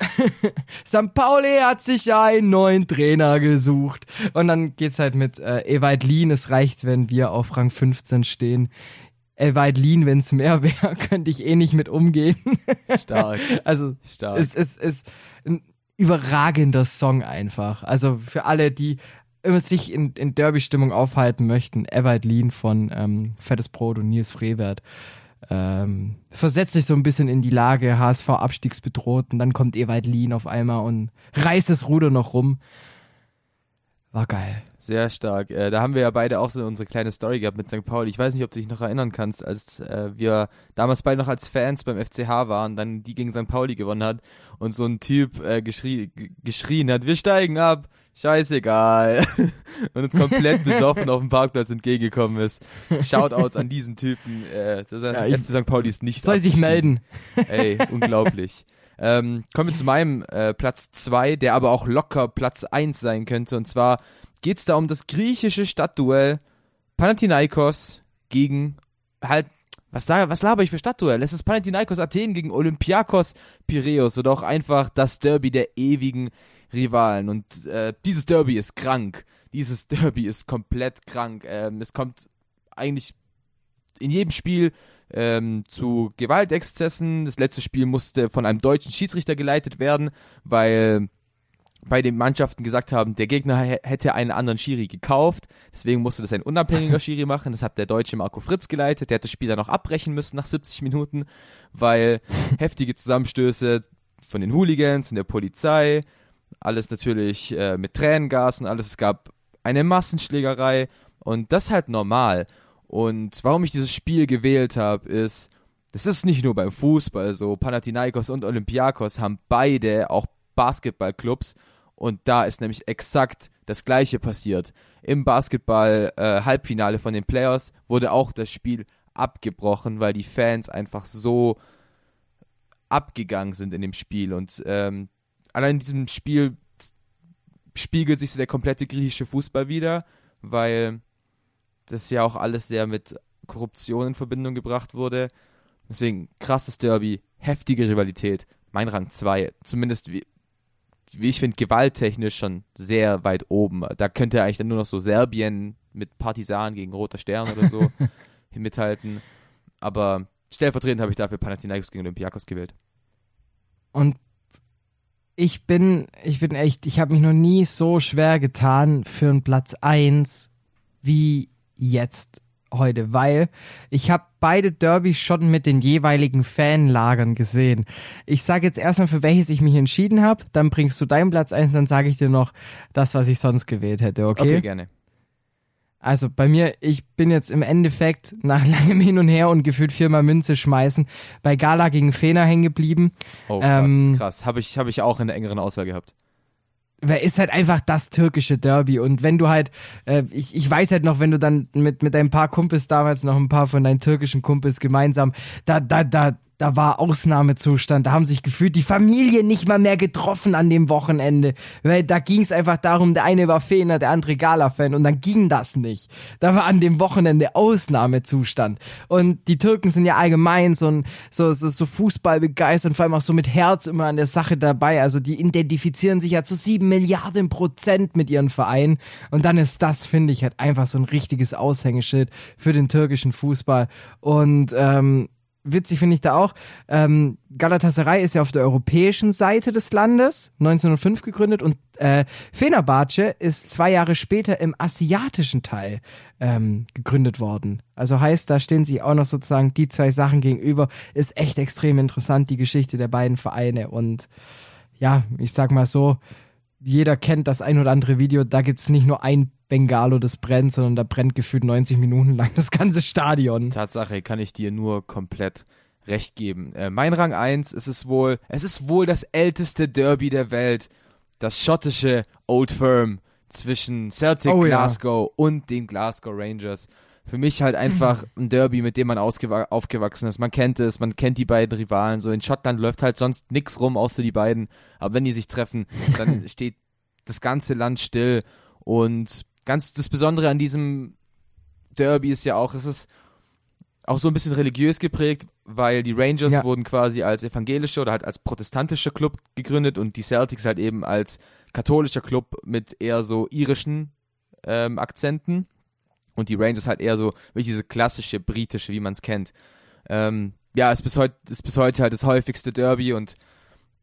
St. Pauli hat sich ja einen neuen Trainer gesucht. Und dann geht's halt mit äh, Ewald Lien. Es reicht, wenn wir auf Rang 15 stehen äh, weit lean, wenn es mehr wäre, könnte ich eh nicht mit umgehen. Stark. also Stark. es ist, ist ein überragender Song einfach. Also für alle, die immer sich in, in Derby-Stimmung aufhalten möchten, Ewald Lean von ähm, Fettes Brot und Nils Frevert. Ähm, versetzt sich so ein bisschen in die Lage, HSV abstiegsbedroht und dann kommt Ewald Lean auf einmal und reißt das Ruder noch rum. War geil. Sehr stark. Äh, da haben wir ja beide auch so unsere kleine Story gehabt mit St. Pauli. Ich weiß nicht, ob du dich noch erinnern kannst, als äh, wir damals beide noch als Fans beim FCH waren, dann die gegen St. Pauli gewonnen hat und so ein Typ äh, geschrie geschrien hat, wir steigen ab, scheißegal. und uns komplett besoffen auf dem Parkplatz entgegengekommen ist. Shoutouts an diesen Typen. Äh, das Ja, FC St. Pauli ist nicht Soll sich melden. Ey, unglaublich. Ähm, kommen wir zu meinem äh, Platz 2, der aber auch locker Platz 1 sein könnte. Und zwar geht es da um das griechische Stadtduell Panathinaikos gegen halt, was, da, was laber ich für Stadtduell? Es ist Panathinaikos Athen gegen Olympiakos Piräus oder auch einfach das Derby der ewigen Rivalen. Und äh, dieses Derby ist krank. Dieses Derby ist komplett krank. Ähm, es kommt eigentlich in jedem Spiel ähm, zu Gewaltexzessen. Das letzte Spiel musste von einem deutschen Schiedsrichter geleitet werden, weil bei den Mannschaften gesagt haben, der Gegner hä- hätte einen anderen Schiri gekauft, deswegen musste das ein unabhängiger Schiri machen. Das hat der deutsche Marco Fritz geleitet. Der hat das Spiel dann auch abbrechen müssen nach 70 Minuten, weil heftige Zusammenstöße von den Hooligans und der Polizei, alles natürlich äh, mit Tränengas und alles. Es gab eine Massenschlägerei und das ist halt normal. Und warum ich dieses Spiel gewählt habe, ist, das ist nicht nur beim Fußball so. Panathinaikos und Olympiakos haben beide auch Basketballclubs und da ist nämlich exakt das gleiche passiert. Im Basketball äh, von den Playoffs wurde auch das Spiel abgebrochen, weil die Fans einfach so abgegangen sind in dem Spiel und ähm, allein in diesem Spiel spiegelt sich so der komplette griechische Fußball wieder, weil das ja auch alles sehr mit Korruption in Verbindung gebracht wurde. Deswegen krasses Derby, heftige Rivalität, mein Rang 2. Zumindest wie, wie ich finde, gewalttechnisch schon sehr weit oben. Da könnte eigentlich dann nur noch so Serbien mit Partisan gegen Roter Stern oder so mithalten. Aber stellvertretend habe ich dafür Panathinaikos gegen Olympiakos gewählt. Und ich bin, ich bin echt, ich habe mich noch nie so schwer getan für einen Platz 1 wie jetzt heute, weil ich habe beide Derbys schon mit den jeweiligen Fanlagern gesehen. Ich sage jetzt erstmal, für welches ich mich entschieden habe, dann bringst du deinen Platz 1, dann sage ich dir noch das, was ich sonst gewählt hätte, okay? Okay, gerne. Also bei mir, ich bin jetzt im Endeffekt nach langem Hin und Her und gefühlt viermal Münze schmeißen bei Gala gegen Fener hängen geblieben. Oh, krass, Ähm, krass. Habe ich, hab ich auch in der engeren Auswahl gehabt. Wer ist halt einfach das türkische Derby und wenn du halt, äh, ich, ich weiß halt noch, wenn du dann mit, mit deinen paar Kumpels damals noch ein paar von deinen türkischen Kumpels gemeinsam, da, da, da, da war Ausnahmezustand, da haben sich gefühlt die Familien nicht mal mehr getroffen an dem Wochenende, weil da ging es einfach darum, der eine war Fener, der andere Gala-Fan. Und dann ging das nicht. Da war an dem Wochenende Ausnahmezustand. Und die Türken sind ja allgemein so so, so, so Fußball begeistert und vor allem auch so mit Herz immer an der Sache dabei, also die identifizieren sich ja zu sieben Milliarden Prozent mit ihren Vereinen. Und dann ist das, finde ich, halt einfach so ein richtiges Aushängeschild für den türkischen Fußball. Und ähm, witzig finde ich da auch, ähm, Galatasaray ist ja auf der europäischen Seite des Landes, 1905 gegründet und äh, Fenerbahce ist zwei Jahre später im asiatischen Teil ähm, gegründet worden. Also heißt, da stehen sie auch noch sozusagen die zwei Sachen gegenüber. Ist echt extrem interessant, die Geschichte der beiden Vereine und ja, ich sag mal so, jeder kennt das ein oder andere Video, da gibt es nicht nur ein Bengalo, das brennt, sondern da brennt gefühlt 90 Minuten lang das ganze Stadion. Tatsache, kann ich dir nur komplett recht geben. Äh, mein Rang 1 ist es wohl, es ist wohl das älteste Derby der Welt. Das schottische Old Firm zwischen Celtic Oh, ja. Glasgow und den Glasgow Rangers. Für mich halt einfach ein Derby, mit dem man aufgewachsen ist. Man kennt es, man kennt die beiden Rivalen. So in Schottland läuft halt sonst nix rum, außer die beiden. Aber wenn die sich treffen, dann steht das ganze Land still. Und ganz das Besondere an diesem Derby ist ja auch, es ist auch so ein bisschen religiös geprägt, weil die Rangers Ja. wurden quasi als evangelischer oder halt als protestantischer Club gegründet und die Celtics halt eben als katholischer Club mit eher so irischen ähm, Akzenten und die Rangers halt eher so wie diese klassische britische, wie man es kennt. Ähm, ja, ist bis heute ist bis heute halt das häufigste Derby und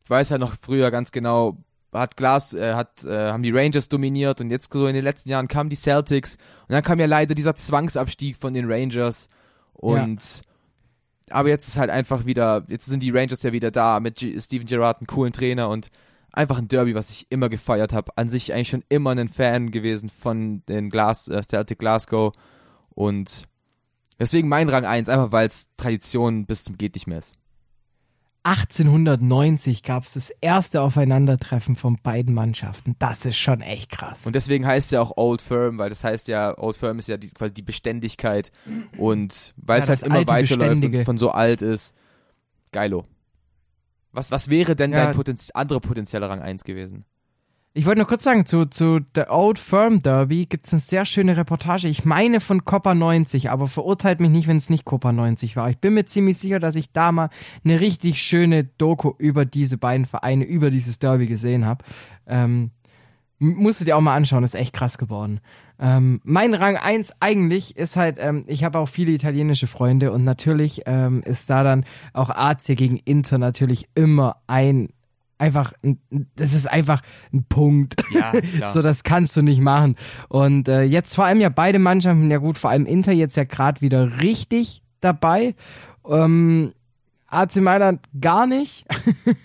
ich weiß halt noch früher ganz genau, hat Glas, äh, hat, äh, haben die Rangers dominiert und jetzt so in den letzten Jahren kamen die Celtics und dann kam ja leider dieser Zwangsabstieg von den Rangers und aber jetzt ist halt einfach wieder, jetzt sind die Rangers ja wieder da mit G Steven Gerrard, einen coolen Trainer und einfach ein Derby, was ich immer gefeiert habe. An sich eigentlich schon immer ein Fan gewesen von den Glas, äh, Celtic Glasgow und deswegen mein Rang 1, einfach weil es Tradition bis zum geht nicht mehr ist. 1890 gab es das erste Aufeinandertreffen von beiden Mannschaften. Das ist schon echt krass. Und deswegen heißt ja auch Old Firm, weil das heißt ja, Old Firm ist ja die, quasi die Beständigkeit und weil Ja, es halt immer weiterläuft und Beständige. von so alt ist. Geilo. Was, was wäre denn Ja. dein Potenz anderer potenzieller Rang 1 gewesen? Ich wollte nur kurz sagen, zu, zu The Old Firm Derby gibt es eine sehr schöne Reportage. Ich meine von Copa 90, aber verurteilt mich nicht, wenn es nicht Copa 90 war. Ich bin mir ziemlich sicher, dass ich da mal eine richtig schöne Doku über diese beiden Vereine, über dieses Derby gesehen habe. Ähm, du dir auch mal anschauen, ist echt krass geworden. Ähm, mein Rang 1 eigentlich ist halt, ähm, ich habe auch viele italienische Freunde und natürlich ähm, ist da dann auch AC gegen Inter natürlich immer ein einfach, ein- das ist einfach ein Punkt. Ja, so, das kannst du nicht machen. Und äh, jetzt vor allem ja beide Mannschaften, ja gut, vor allem Inter jetzt ja gerade wieder richtig dabei. Ähm, AC Mailand gar nicht.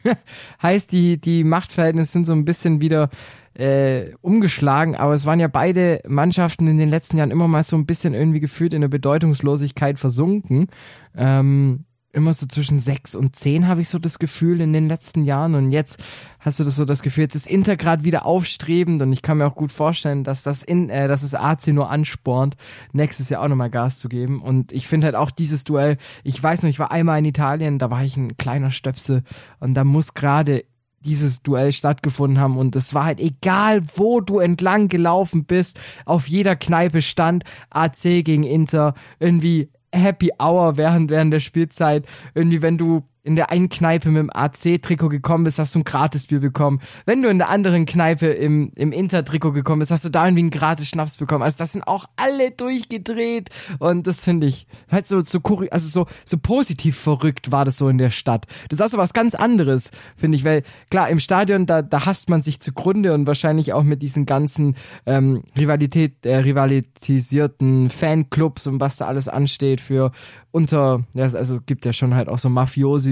heißt, die, die Machtverhältnisse sind so ein bisschen wieder äh, umgeschlagen, aber es waren ja beide Mannschaften in den letzten Jahren immer mal so ein bisschen irgendwie gefühlt in der Bedeutungslosigkeit versunken. Ähm, immer so zwischen sechs und zehn habe ich so das Gefühl in den letzten Jahren. Und jetzt hast du das so das Gefühl, jetzt ist Inter gerade wieder aufstrebend. Und ich kann mir auch gut vorstellen, dass das in, äh, dass es AC nur anspornt, nächstes Jahr auch nochmal Gas zu geben. Und ich finde halt auch dieses Duell, ich weiß noch, ich war einmal in Italien, da war ich ein kleiner Stöpsel. Und da muss gerade dieses Duell stattgefunden haben. Und es war halt egal, wo du entlang gelaufen bist, auf jeder Kneipe stand AC gegen Inter, irgendwie Happy Hour während, während der Spielzeit, irgendwie wenn du in der einen Kneipe mit dem AC-Trikot gekommen bist, hast du ein Gratisbier bekommen. Wenn du in der anderen Kneipe im, im Inter-Trikot gekommen bist, hast du da irgendwie einen Gratis-Schnaps bekommen. Also das sind auch alle durchgedreht und das finde ich halt so, so, also so, so positiv verrückt war das so in der Stadt. Das ist also was ganz anderes, finde ich, weil klar, im Stadion, da, da hasst man sich zugrunde und wahrscheinlich auch mit diesen ganzen ähm, Rivalität, äh, rivalitisierten Fanclubs und was da alles ansteht für unter, ja, also gibt ja schon halt auch so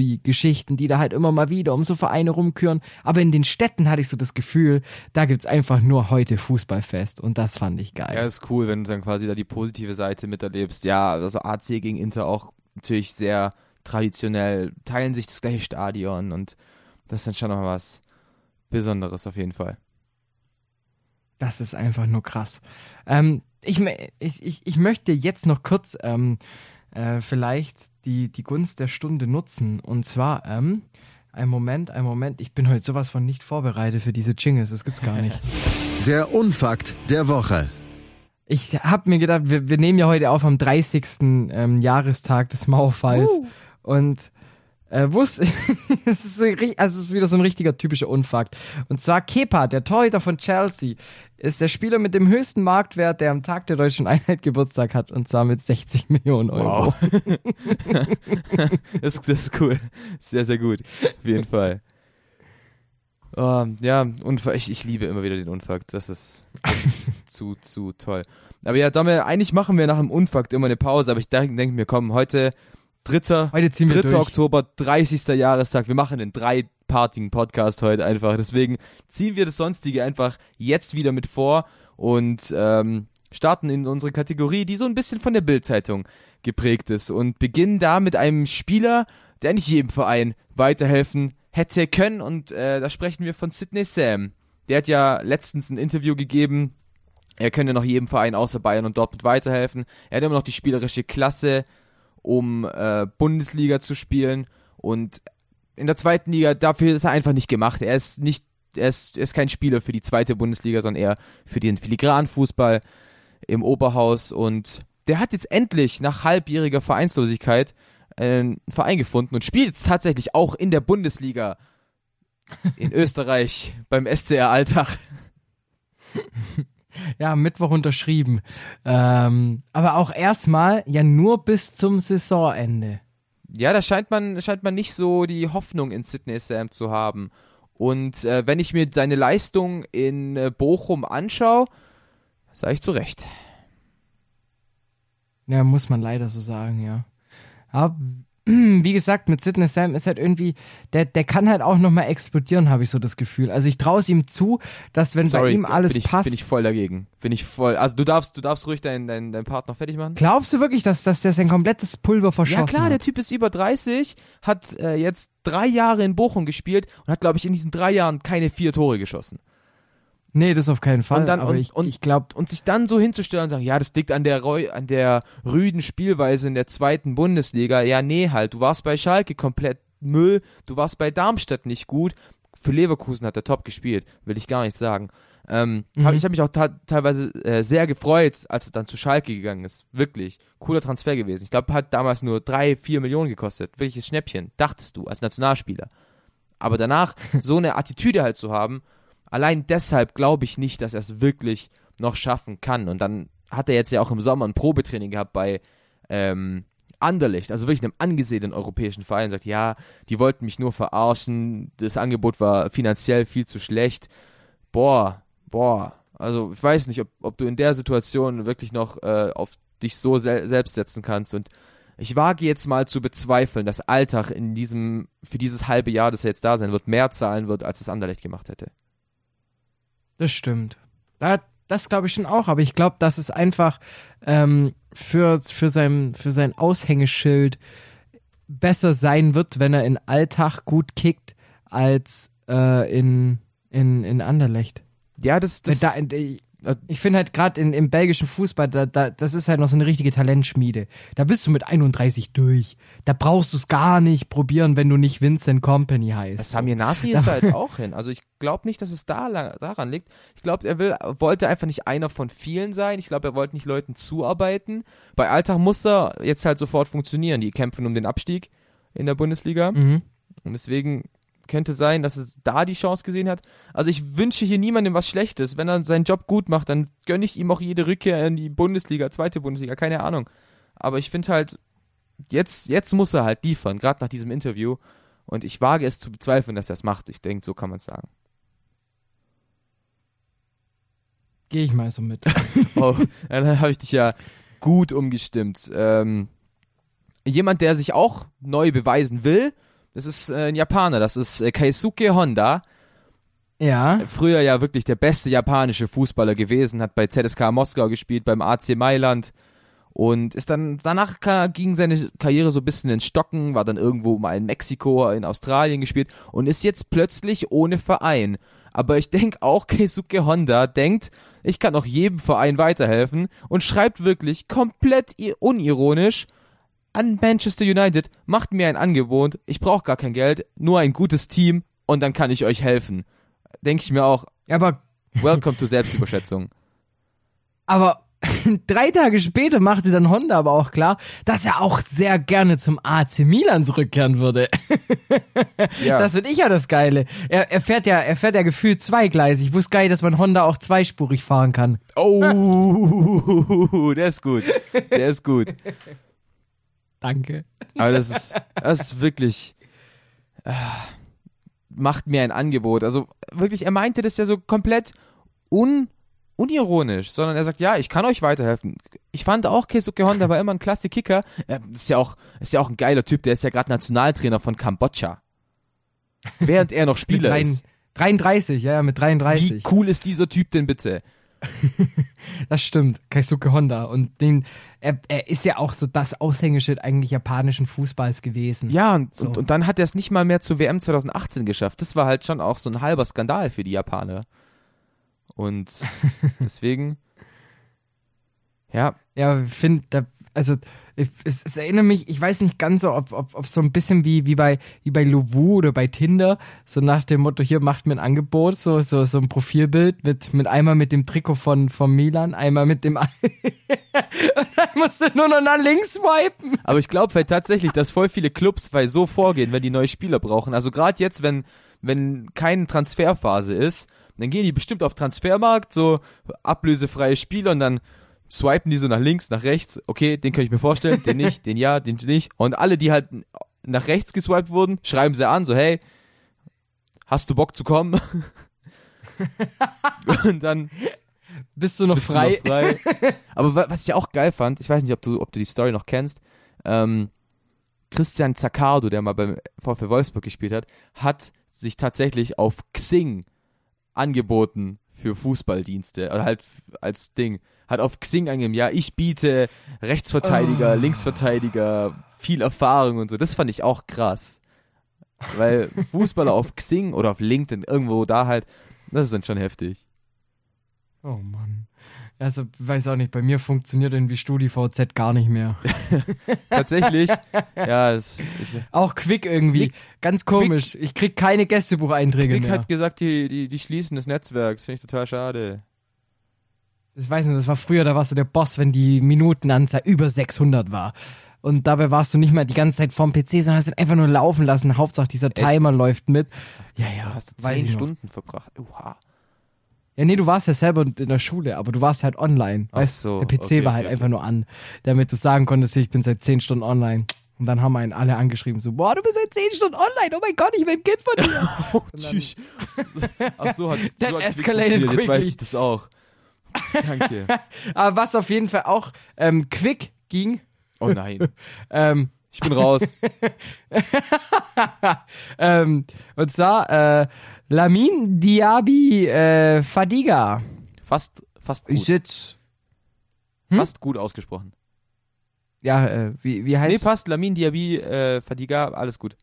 Mafiosi-Geschichten, die da halt immer mal wieder um so Vereine rumküren. Aber in den Städten hatte ich so das Gefühl, da gibt's einfach nur heute Fußballfest und das fand ich geil. Ja, ist cool, wenn du dann quasi da die positive Seite miterlebst. Ja, also AC gegen Inter auch natürlich sehr traditionell, teilen sich das gleiche Stadion und das ist dann schon noch was Besonderes auf jeden Fall. Das ist einfach nur krass. Ähm, ich, ich, ich, ich möchte jetzt noch kurz ähm, äh, vielleicht die, die Gunst der Stunde nutzen. Und zwar, ähm, ein Moment, ein Moment, ich bin heute sowas von nicht vorbereitet für diese Jingles, das gibt's gar nicht. Der Unfakt der Woche. Ich habe mir gedacht, wir, wir nehmen ja heute auf am 30. Ähm, Jahrestag des Mauerfalls. Und Äh, wusste, es ist, so also es ist wieder so ein richtiger typischer Unfakt. Und zwar Kepa, der Torhüter von Chelsea, ist der Spieler mit dem höchsten Marktwert, der am Tag der deutschen Einheit Geburtstag hat, und zwar mit 60 Millionen Euro. Wow. das, das ist cool. Sehr, sehr gut. Auf jeden Fall. Ähm, ja, Unfall, ich, ich liebe immer wieder den Unfakt. Das ist, das ist zu, zu toll. Aber ja, Dommel, eigentlich machen wir nach dem Unfakt immer eine Pause, aber ich denke denk mir, komm, heute 3. Heute ziehen wir 3. durch. Oktober, 30. Jahrestag. Wir machen einen dreipartigen Podcast heute einfach. Deswegen ziehen wir das Sonstige einfach jetzt wieder mit vor und ähm, starten in unsere Kategorie, die so ein bisschen von der Bildzeitung geprägt ist und beginnen da mit einem Spieler, der nicht jedem Verein weiterhelfen hätte können und äh, da sprechen wir von Sidney Sam. Der hat ja letztens ein Interview gegeben, er könne noch jedem Verein außer Bayern und Dortmund weiterhelfen. Er hat immer noch die spielerische Klasse, um äh, Bundesliga zu spielen und in der zweiten Liga dafür ist er einfach nicht gemacht. Er ist nicht, er ist, er ist kein Spieler für die zweite Bundesliga, sondern eher für den Filigranfußball im Oberhaus und der hat jetzt endlich nach halbjähriger Vereinslosigkeit einen Verein gefunden und spielt jetzt tatsächlich auch in der Bundesliga in Österreich beim SCR Alltag. Ja, Mittwoch unterschrieben. Ähm, aber auch erstmal ja nur bis zum Saisonende. Ja, da scheint man, scheint man nicht so die Hoffnung in Sydney Sam zu haben. Und äh, wenn ich mir seine Leistung in äh, Bochum anschaue, sage ich zu Recht. Ja, muss man leider so sagen, ja. Aber wie gesagt, mit Sidney Sam ist halt irgendwie, der, der kann halt auch nochmal explodieren, habe ich so das Gefühl. Also ich traue es ihm zu, dass wenn Sorry, bei ihm alles bin ich, passt. bin ich voll dagegen. Bin ich voll. Also du darfst, du darfst ruhig deinen, deinen, deinen Partner fertig machen. Glaubst du wirklich, dass, dass der sein komplettes Pulver verschossen Ja klar, der hat? Typ ist über 30, hat äh, jetzt drei Jahre in Bochum gespielt und hat, glaube ich, in diesen drei Jahren keine vier Tore geschossen. Nee, das auf keinen Fall. Und dann- aber und- ich, und- ich glaube, Und sich dann so hinzustellen und sagen, ja, das liegt an der, Reu an der rüden Spielweise in der zweiten Bundesliga. Ja, nee, halt, du warst bei Schalke komplett Müll, du warst bei Darmstadt nicht gut. Für Leverkusen hat er top gespielt, will ich gar nicht sagen. Ähm, Mhm. hab, ich habe mich auch teilweise äh, sehr gefreut, als er dann zu Schalke gegangen ist. Wirklich. Cooler Transfer gewesen. Ich glaube, hat damals nur drei, vier Millionen gekostet. Wirkliches Schnäppchen. Dachtest du, als Nationalspieler. Aber danach so eine Attitüde halt zu haben, allein deshalb glaube ich nicht, dass er es wirklich noch schaffen kann. Und dann hat er jetzt ja auch im Sommer ein Probetraining gehabt bei ähm, Anderlecht, also wirklich einem angesehenen europäischen Verein, sagt, ja, die wollten mich nur verarschen, das Angebot war finanziell viel zu schlecht. Boah, boah, also ich weiß nicht, ob, ob du in der Situation wirklich noch äh, auf dich so sel selbst setzen kannst. Und ich wage jetzt mal zu bezweifeln, dass Alltag in diesem, für dieses halbe Jahr, das er jetzt da sein wird, mehr zahlen wird, als es Anderlecht gemacht hätte. Das stimmt. Da, das glaube ich schon auch, aber ich glaube, dass es einfach ähm, für, für, sein, für sein Aushängeschild besser sein wird, wenn er in Alltag gut kickt, als äh, in, in, in Anderlecht. Ja, das, das da, äh, ich finde halt gerade im belgischen Fußball, da, da, das ist halt noch so eine richtige Talentschmiede. Da bist du mit 31 durch. Da brauchst du es gar nicht probieren, wenn du nicht Vincent Company heißt. Samir Nasri ist da jetzt auch hin. Also ich glaube nicht, dass es da lang, daran liegt. Ich glaube, er will, wollte einfach nicht einer von vielen sein. Ich glaube, er wollte nicht Leuten zuarbeiten. Bei Alltag muss er jetzt halt sofort funktionieren. Die kämpfen um den Abstieg in der Bundesliga. Mhm. Und deswegen könnte sein, dass es da die Chance gesehen hat. Also ich wünsche hier niemandem was Schlechtes. Wenn er seinen Job gut macht, dann gönne ich ihm auch jede Rückkehr in die Bundesliga, zweite Bundesliga, keine Ahnung. Aber ich finde halt, jetzt, jetzt muss er halt liefern, gerade nach diesem Interview. Und ich wage es zu bezweifeln, dass er es macht. Ich denke, so kann man es sagen. Gehe ich mal so mit. Oh, dann habe ich dich ja gut umgestimmt. Ähm, jemand, der sich auch neu beweisen will, das ist äh, ein Japaner, das ist äh, Keisuke Honda. ja. früher ja wirklich der beste japanische Fußballer gewesen, hat bei ZSK Moskau gespielt, beim AC Mailand und ist dann danach ging seine Karriere so ein bisschen ins Stocken, war dann irgendwo mal in Mexiko, in Australien gespielt und ist jetzt plötzlich ohne Verein. Aber ich denke auch Keisuke Honda denkt, ich kann auch jedem Verein weiterhelfen und schreibt wirklich komplett unironisch an Manchester United, macht mir ein Angebot, ich brauche gar kein Geld, nur ein gutes Team und dann kann ich euch helfen. Denke ich mir auch, Aber, welcome to Selbstüberschätzung. aber drei Tage später machte dann Honda aber auch klar, dass er auch sehr gerne zum AC Milan zurückkehren würde. Ja. Das finde ich ja das Geile. Er, er fährt ja, er fährt ja gefühlt zweigleisig. Ich wusste gar nicht, dass man Honda auch zweispurig fahren kann. Oh, der ist gut. Der ist gut. Danke. Aber das ist, das ist wirklich, äh, macht mir ein Angebot. Also wirklich, er meinte das ja so komplett un, unironisch, sondern er sagt, ja, ich kann euch weiterhelfen. Ich fand auch Keisuke Honda war immer ein klasse Kicker. Er ist ja auch, ist ja auch ein geiler Typ, der ist ja gerade Nationaltrainer von Kambodscha. Während er noch Mit Spieler drein- ist. 33, ja, mit Wie 33. cool ist dieser Typ denn bitte? Das stimmt. Keisuke Honda. Und den, er, er ist ja auch so das Aushängeschild eigentlich japanischen Fußballs gewesen. Ja, und, So. und, und dann hat er es nicht mal mehr zur WM 2018 geschafft. Das war halt schon auch so ein halber Skandal für die Japaner. Und deswegen, ja, Ja, finde, also es, es erinnert mich, ich weiß nicht ganz so, ob, ob, ob so ein bisschen wie, wie bei wie bei Lovu oder bei Tinder, so nach dem Motto, hier macht mir ein Angebot, so, so, so ein Profilbild mit, mit einmal mit dem Trikot von, von Milan, einmal mit dem und dann musst du nur noch nach links swipen. aber ich glaube halt tatsächlich, dass voll viele Clubs bei so vorgehen, wenn die neue Spieler brauchen. Also gerade jetzt, wenn, wenn keine Transferphase ist, dann gehen die bestimmt auf Transfermarkt, so ablösefreie Spieler und dann swipen die so nach links, nach rechts. Okay, den könnte ich mir vorstellen, den nicht, den ja, den nicht. Und alle, die halt nach rechts geswiped wurden, schreiben sie an, so hey, hast du Bock zu kommen? und dann Bist du noch bist frei? du noch frei. Aber wa- was ich auch geil fand, ich weiß nicht, ob du, ob du die Story noch kennst, ähm, Christian Zaccardo, der mal beim VfL Wolfsburg gespielt hat, hat sich tatsächlich auf Xing angeboten für Fußballdienste oder halt als Ding. Hat auf Xing angegeben, ja, ich biete Rechtsverteidiger, Linksverteidiger, viel Erfahrung und so. Das fand ich auch krass. Weil Fußballer auf Xing oder auf LinkedIn, irgendwo da halt, das ist dann schon heftig. Oh Mann. Also, weiß auch nicht, bei mir funktioniert irgendwie StudiVZ gar nicht mehr. Tatsächlich, ja, es, ich, Auch Quick irgendwie. Nick- Ganz komisch. Ich krieg keine Gästebucheinträge Quick mehr. hat gesagt, die, die, die schließen das Netzwerk. Das finde ich total schade. Ich weiß nicht, das war früher, da warst du der Boss, wenn die Minutenanzahl über 600 war. Und dabei warst du nicht mehr die ganze Zeit vorm PC, sondern hast ihn einfach nur laufen lassen. Hauptsache dieser Timer läuft mit. Ja, ja, hast du zehn ich noch. Stunden verbracht. Uha. Ja, nee, du warst ja selber in der Schule, aber du warst halt online. Ach Weißt, so, der PC okay, war halt okay, einfach nur an, damit du sagen konntest, ich bin seit 10 Stunden online. Und dann haben einen alle angeschrieben, so, boah, du bist seit 10 Stunden online, oh mein Gott, ich bin ein Kind von dir. Oh, tschüss. Ach so hat, so hat Quick escalated funktioniert. Jetzt weiß quickly. ich das auch. Danke. aber was auf jeden Fall auch ähm, quick ging, Oh nein. ähm, Ich bin raus. ähm, und zwar äh, Lamin Diaby äh, Fadiga. Fast, fast gut. jetzt, hm? Fast gut ausgesprochen. ja, äh, wie, wie heißt Nee, passt. Lamin Diaby, äh, Fadiga, alles gut.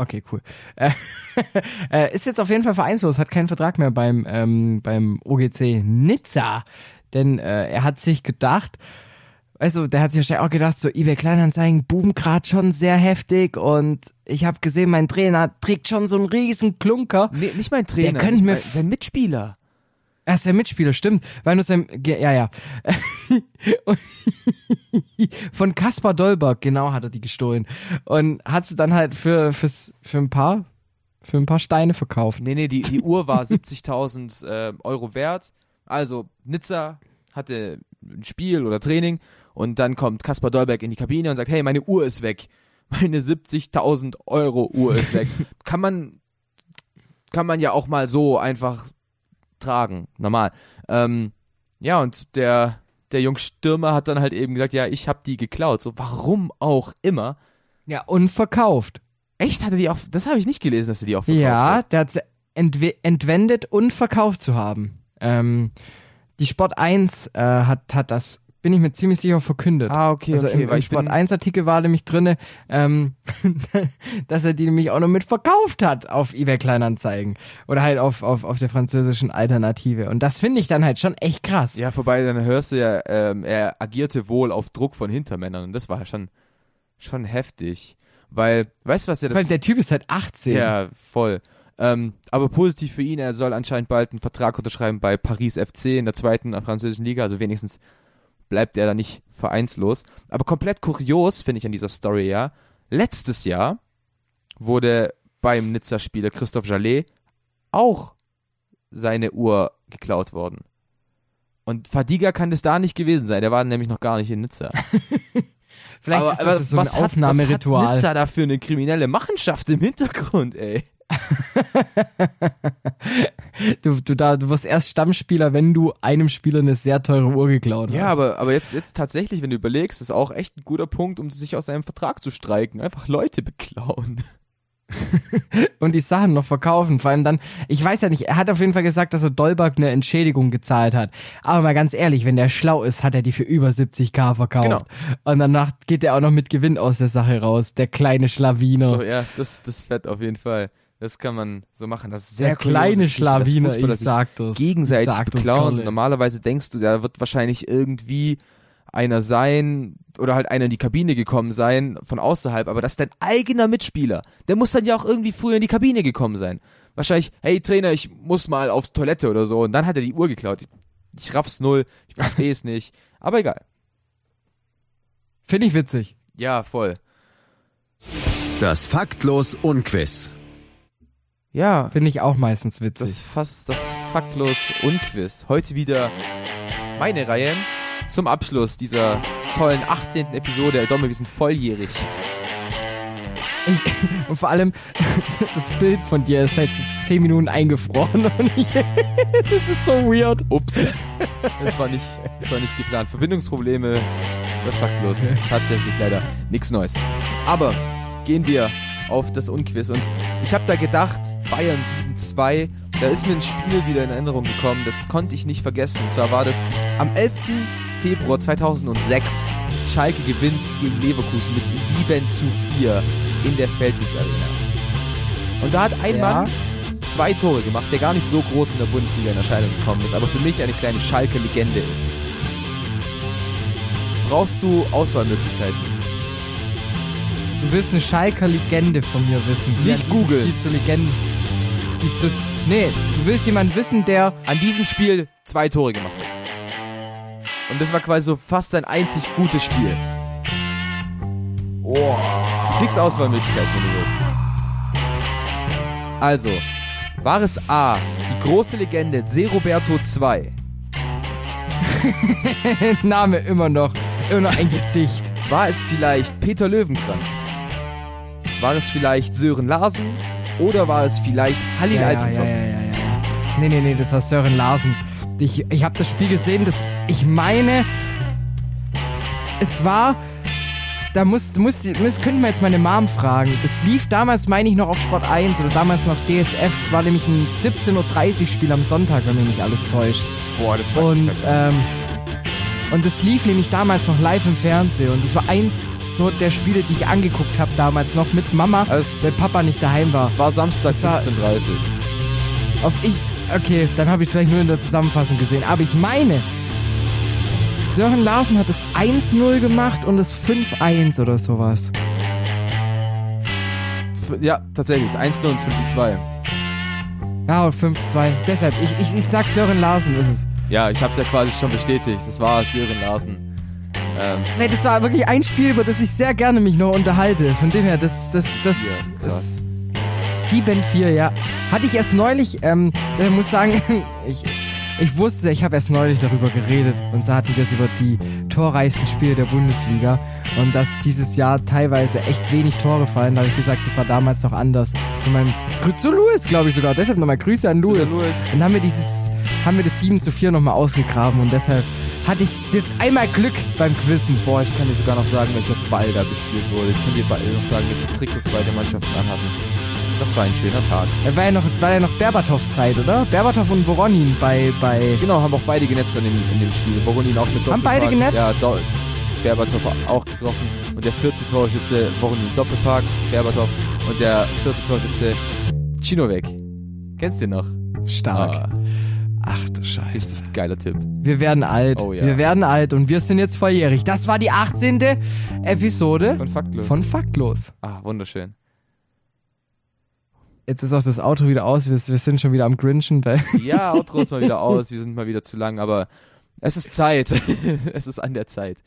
Okay, cool. Äh, äh, ist jetzt auf jeden Fall vereinslos, hat keinen Vertrag mehr beim, ähm, beim OGC Nizza. Denn äh, er hat sich gedacht, also der hat sich wahrscheinlich auch gedacht, so eBay Kleinanzeigen boomen grad schon sehr heftig und ich habe gesehen, mein Trainer trägt schon so einen riesen Klunker. Nee, nicht mein Trainer. könnte nicht mir mein, sein Mitspieler. Er ist der Mitspieler, stimmt. Weil nur sein, ja, ja. Und Von Kaspar Dolberg, genau, hat er die gestohlen. Und hat sie dann halt für, fürs, für ein paar, für ein paar Steine verkauft. Nee, nee, die, die Uhr war 70.000 äh, Euro wert. Also Nizza hatte ein Spiel oder Training und dann kommt Kaspar Dolberg in die Kabine und sagt, hey, meine Uhr ist weg. Meine 70.000 Euro Uhr ist weg. kann man, kann man ja auch mal so einfach tragen, normal. Ähm, ja, und der, der Jungstürmer hat dann halt eben gesagt, ja, ich habe die geklaut. So, warum auch immer. Ja, und verkauft. Echt, hatte die auch, das habe ich nicht gelesen, dass er die auch verkauft Ja, hat. der hat sie entwe entwendet und verkauft zu haben. Ähm, die Sport 1 äh, hat, hat das, bin ich mir ziemlich sicher, verkündet. Ah, okay, also okay, im, weil im Sport bin- 1 Artikel war nämlich drinne, ähm, dass er die nämlich auch noch mit verkauft hat auf eBay Kleinanzeigen oder halt auf, auf, auf der französischen Alternative. Und das finde ich dann halt schon echt krass. Ja, vorbei, dann hörst du ja, ähm, er agierte wohl auf Druck von Hintermännern und das war schon, schon heftig. Weil, weißt du, was er Weil das... der Typ ist halt 18. ja, voll. Ähm, aber positiv für ihn, er soll anscheinend bald einen Vertrag unterschreiben bei Paris FC in der zweiten französischen Liga, also wenigstens bleibt er da nicht vereinslos. Aber komplett kurios finde ich an dieser Story ja, letztes Jahr wurde beim Nizza-Spieler Christophe Jallet auch seine Uhr geklaut worden. Und Fadiga kann das da nicht gewesen sein, der war nämlich noch gar nicht in Nizza. Vielleicht aber, ist das aber so was ein hat, was Aufnahmeritual. hat Nizza da für eine kriminelle Machenschaft im Hintergrund, ey? du, du, da, du wirst erst Stammspieler, wenn du einem Spieler eine sehr teure Uhr geklaut Ja, hast. aber, aber jetzt, jetzt tatsächlich, wenn du überlegst, ist auch echt ein guter Punkt, um sich aus seinem Vertrag zu streiken. Einfach Leute beklauen. und die Sachen noch verkaufen. Vor allem dann, ich weiß ja nicht, er hat auf jeden Fall gesagt, dass er Dolberg eine Entschädigung gezahlt hat. Aber mal ganz ehrlich, wenn der schlau ist, hat er die für über 70k verkauft. Genau. Und danach geht er auch noch mit Gewinn aus der Sache raus, der kleine Schlawiner. So, ja, das, das fett auf jeden Fall. Das kann man so machen. Das ist sehr der kleine Schlawiner, ich sag das. gegenseitig sag das, beklauen. Kalle. Normalerweise denkst du, da wird wahrscheinlich irgendwie einer sein oder halt einer in die Kabine gekommen sein von außerhalb, aber das ist dein eigener Mitspieler. Der muss dann ja auch irgendwie früher in die Kabine gekommen sein. Wahrscheinlich, hey Trainer, ich muss mal aufs Toilette oder so und dann hat er die Uhr geklaut. Ich, ich raff's null, ich verstehe es nicht, aber egal. Finde ich witzig. Ja, voll. Das Faktlos Unquiz. Ja, Finde ich auch meistens witzig. das fast das faktlos Unquiz. Heute wieder meine Reihe zum Abschluss dieser tollen 18. Episode. Domme, wir sind volljährig. Und vor allem, das Bild von dir ist seit 10 Minuten eingefroren. Und ich, das ist so weird. Ups. Das war nicht, das war nicht geplant. Verbindungsprobleme, das faktlos. Tatsächlich leider nichts Neues. Aber gehen wir auf das Unquiz. Und ich habe da gedacht, Bayern 7-2, da ist mir ein Spiel wieder in Erinnerung gekommen. Das konnte ich nicht vergessen. Und zwar war das am 11. Februar 2006. Schalke gewinnt gegen Leverkusen mit 7 zu 4 in der Felddienst Arena. Und da hat ein Ja. Mann zwei Tore gemacht, der gar nicht so groß in der Bundesliga in Erscheinung gekommen ist, aber für mich eine kleine Schalke-Legende ist. Brauchst du Auswahlmöglichkeiten? Du willst eine Schalker Legende von mir wissen. Die Nicht googeln. Spiel zu Legenden. Die zu. Nee, du willst jemanden wissen, der. An diesem Spiel zwei Tore gemacht hat. Und das war quasi so fast ein einzig gutes Spiel. Du kriegst Auswahlmöglichkeiten, wenn du willst. Also, war es A, die große Legende Seroberto 2? Name immer noch. Immer noch ein Gedicht. War es vielleicht Peter Löwenkranz? War es vielleicht Sören Larsen? Oder war es vielleicht Halil Ja, ja, ja, Altintop? ja, ja, ja. Nee, nee, nee, das war Sören Larsen. Ich, ich habe das Spiel gesehen, das, ich meine, es war, da muss, muss, muss, könnten wir jetzt meine Mom fragen. Das lief damals, meine ich, noch auf Sport 1 oder damals noch DSF. Es war nämlich ein 17.30 Uhr Spiel am Sonntag, wenn mich nicht alles täuscht. Boah, das war Und, ähm, und das lief nämlich damals noch live im Fernsehen. Und das war eins so der Spiele, die ich angeguckt habe damals noch mit Mama, Also, weil Papa nicht daheim war. Es war Samstag Das war- 15.30 Uhr. Auf ich. Okay, dann habe ich es vielleicht nur in der Zusammenfassung gesehen. Aber ich meine, Sören Larsen hat es 1-0 gemacht und es 5-1 oder sowas. Ja, tatsächlich. Es ist 1-0 und es ist 5-2. Ja, 5-2. Deshalb, ich, ich, ich sag Sören Larsen ist es. Ja, ich hab's ja quasi schon bestätigt. Das war Sören Larsen. Ähm, Nee, das war wirklich ein Spiel, über das ich sehr gerne mich noch unterhalte. Von dem her, das, das, das, Ja, das 7-4, ja. Hatte ich erst neulich, ähm, ich muss sagen, ich, ich wusste, ich habe erst neulich darüber geredet und so hatten wir es über die torreichsten Spiele der Bundesliga und dass dieses Jahr teilweise echt wenig Tore fallen. Da habe ich gesagt, das war damals noch anders. Zu meinem, zu Louis, glaube ich sogar. Deshalb nochmal Grüße an Louis. Louis. Und dann haben wir dieses, haben wir das 7 zu 4 nochmal ausgegraben und deshalb hatte ich jetzt einmal Glück beim Quizzen. boah, ich kann dir sogar noch sagen, welcher Ball da gespielt wurde. Ich kann dir beide noch sagen, welche Trikots beide Mannschaften anhatten. Das war ein schöner Tag. Er war ja noch, war ja noch Berbatov-Zeit, oder? Berbatov und Voronin bei, bei, Genau, haben auch beide genetzt in dem, in dem Spiel. Voronin auch mit Haben beide genetzt? Ja, Do Berbatov auch getroffen. Und der vierte Torschütze, Voronin Doppelpark, Berbatov. Und der vierte Torschütze, Chinovek. Kennst du den noch? Stark. Ah, Ach du Scheiße. richtig geiler Tipp. Wir werden alt. Oh ja. Wir werden alt und wir sind jetzt volljährig. Das war die 18. Episode Von Faktlos. von Faktlos. ah, wunderschön. Jetzt ist auch das Auto wieder aus. Wir, wir sind schon wieder am Grinchen. Ja, Outro ist mal wieder aus. Wir sind mal wieder zu lang, aber es ist Zeit. es ist an der Zeit,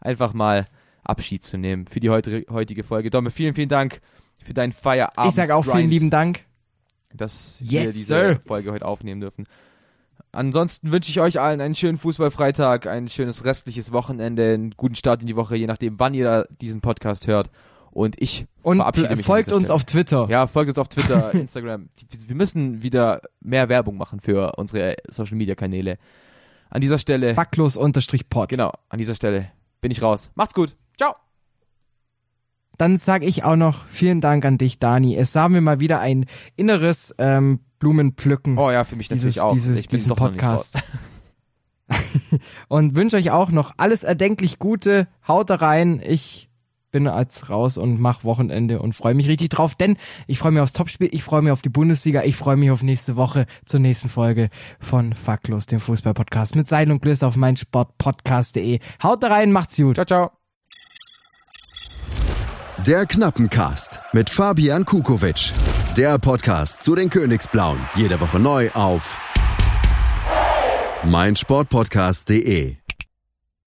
einfach mal Abschied zu nehmen für die heutige Folge. Domme, vielen, vielen Dank für deinen Feierabend. ich sage auch vielen lieben Dank. dass Yes, wir diese sir. Folge heute aufnehmen dürfen. Ansonsten wünsche ich euch allen einen schönen Fußballfreitag, ein schönes restliches Wochenende, einen guten Start in die Woche, je nachdem, wann ihr da diesen Podcast hört. Und ich Und verabschiede mich. folgt uns auf Twitter. Ja, folgt uns auf Twitter, Instagram. Wir müssen wieder mehr Werbung machen für unsere Social Media Kanäle. An dieser Stelle, Backlos unterstrich Pod. genau, an dieser Stelle bin ich raus. Macht's gut. Ciao. Dann sage ich auch noch vielen Dank an dich, Dani. Es sah mir mal wieder ein inneres ähm, Blumenpflücken Oh ja, für mich natürlich Dieses- auch. dieses- ich bin diesen doch Podcast. und wünsche euch auch noch alles erdenklich Gute. Haut da rein. Ich bin als raus und mach Wochenende und freue mich richtig drauf, denn ich freue mich aufs Topspiel, ich freue mich auf die Bundesliga, ich freue mich auf nächste Woche zur nächsten Folge von Faktlos, dem Fußballpodcast mit Seil und Glüss auf meinsportpodcast.de. Haut da rein, macht's gut. Ciao, ciao. Der Knappencast mit Fabian Kukowitsch. Der Podcast zu den Königsblauen. Jede Woche neu auf meinsportpodcast.de.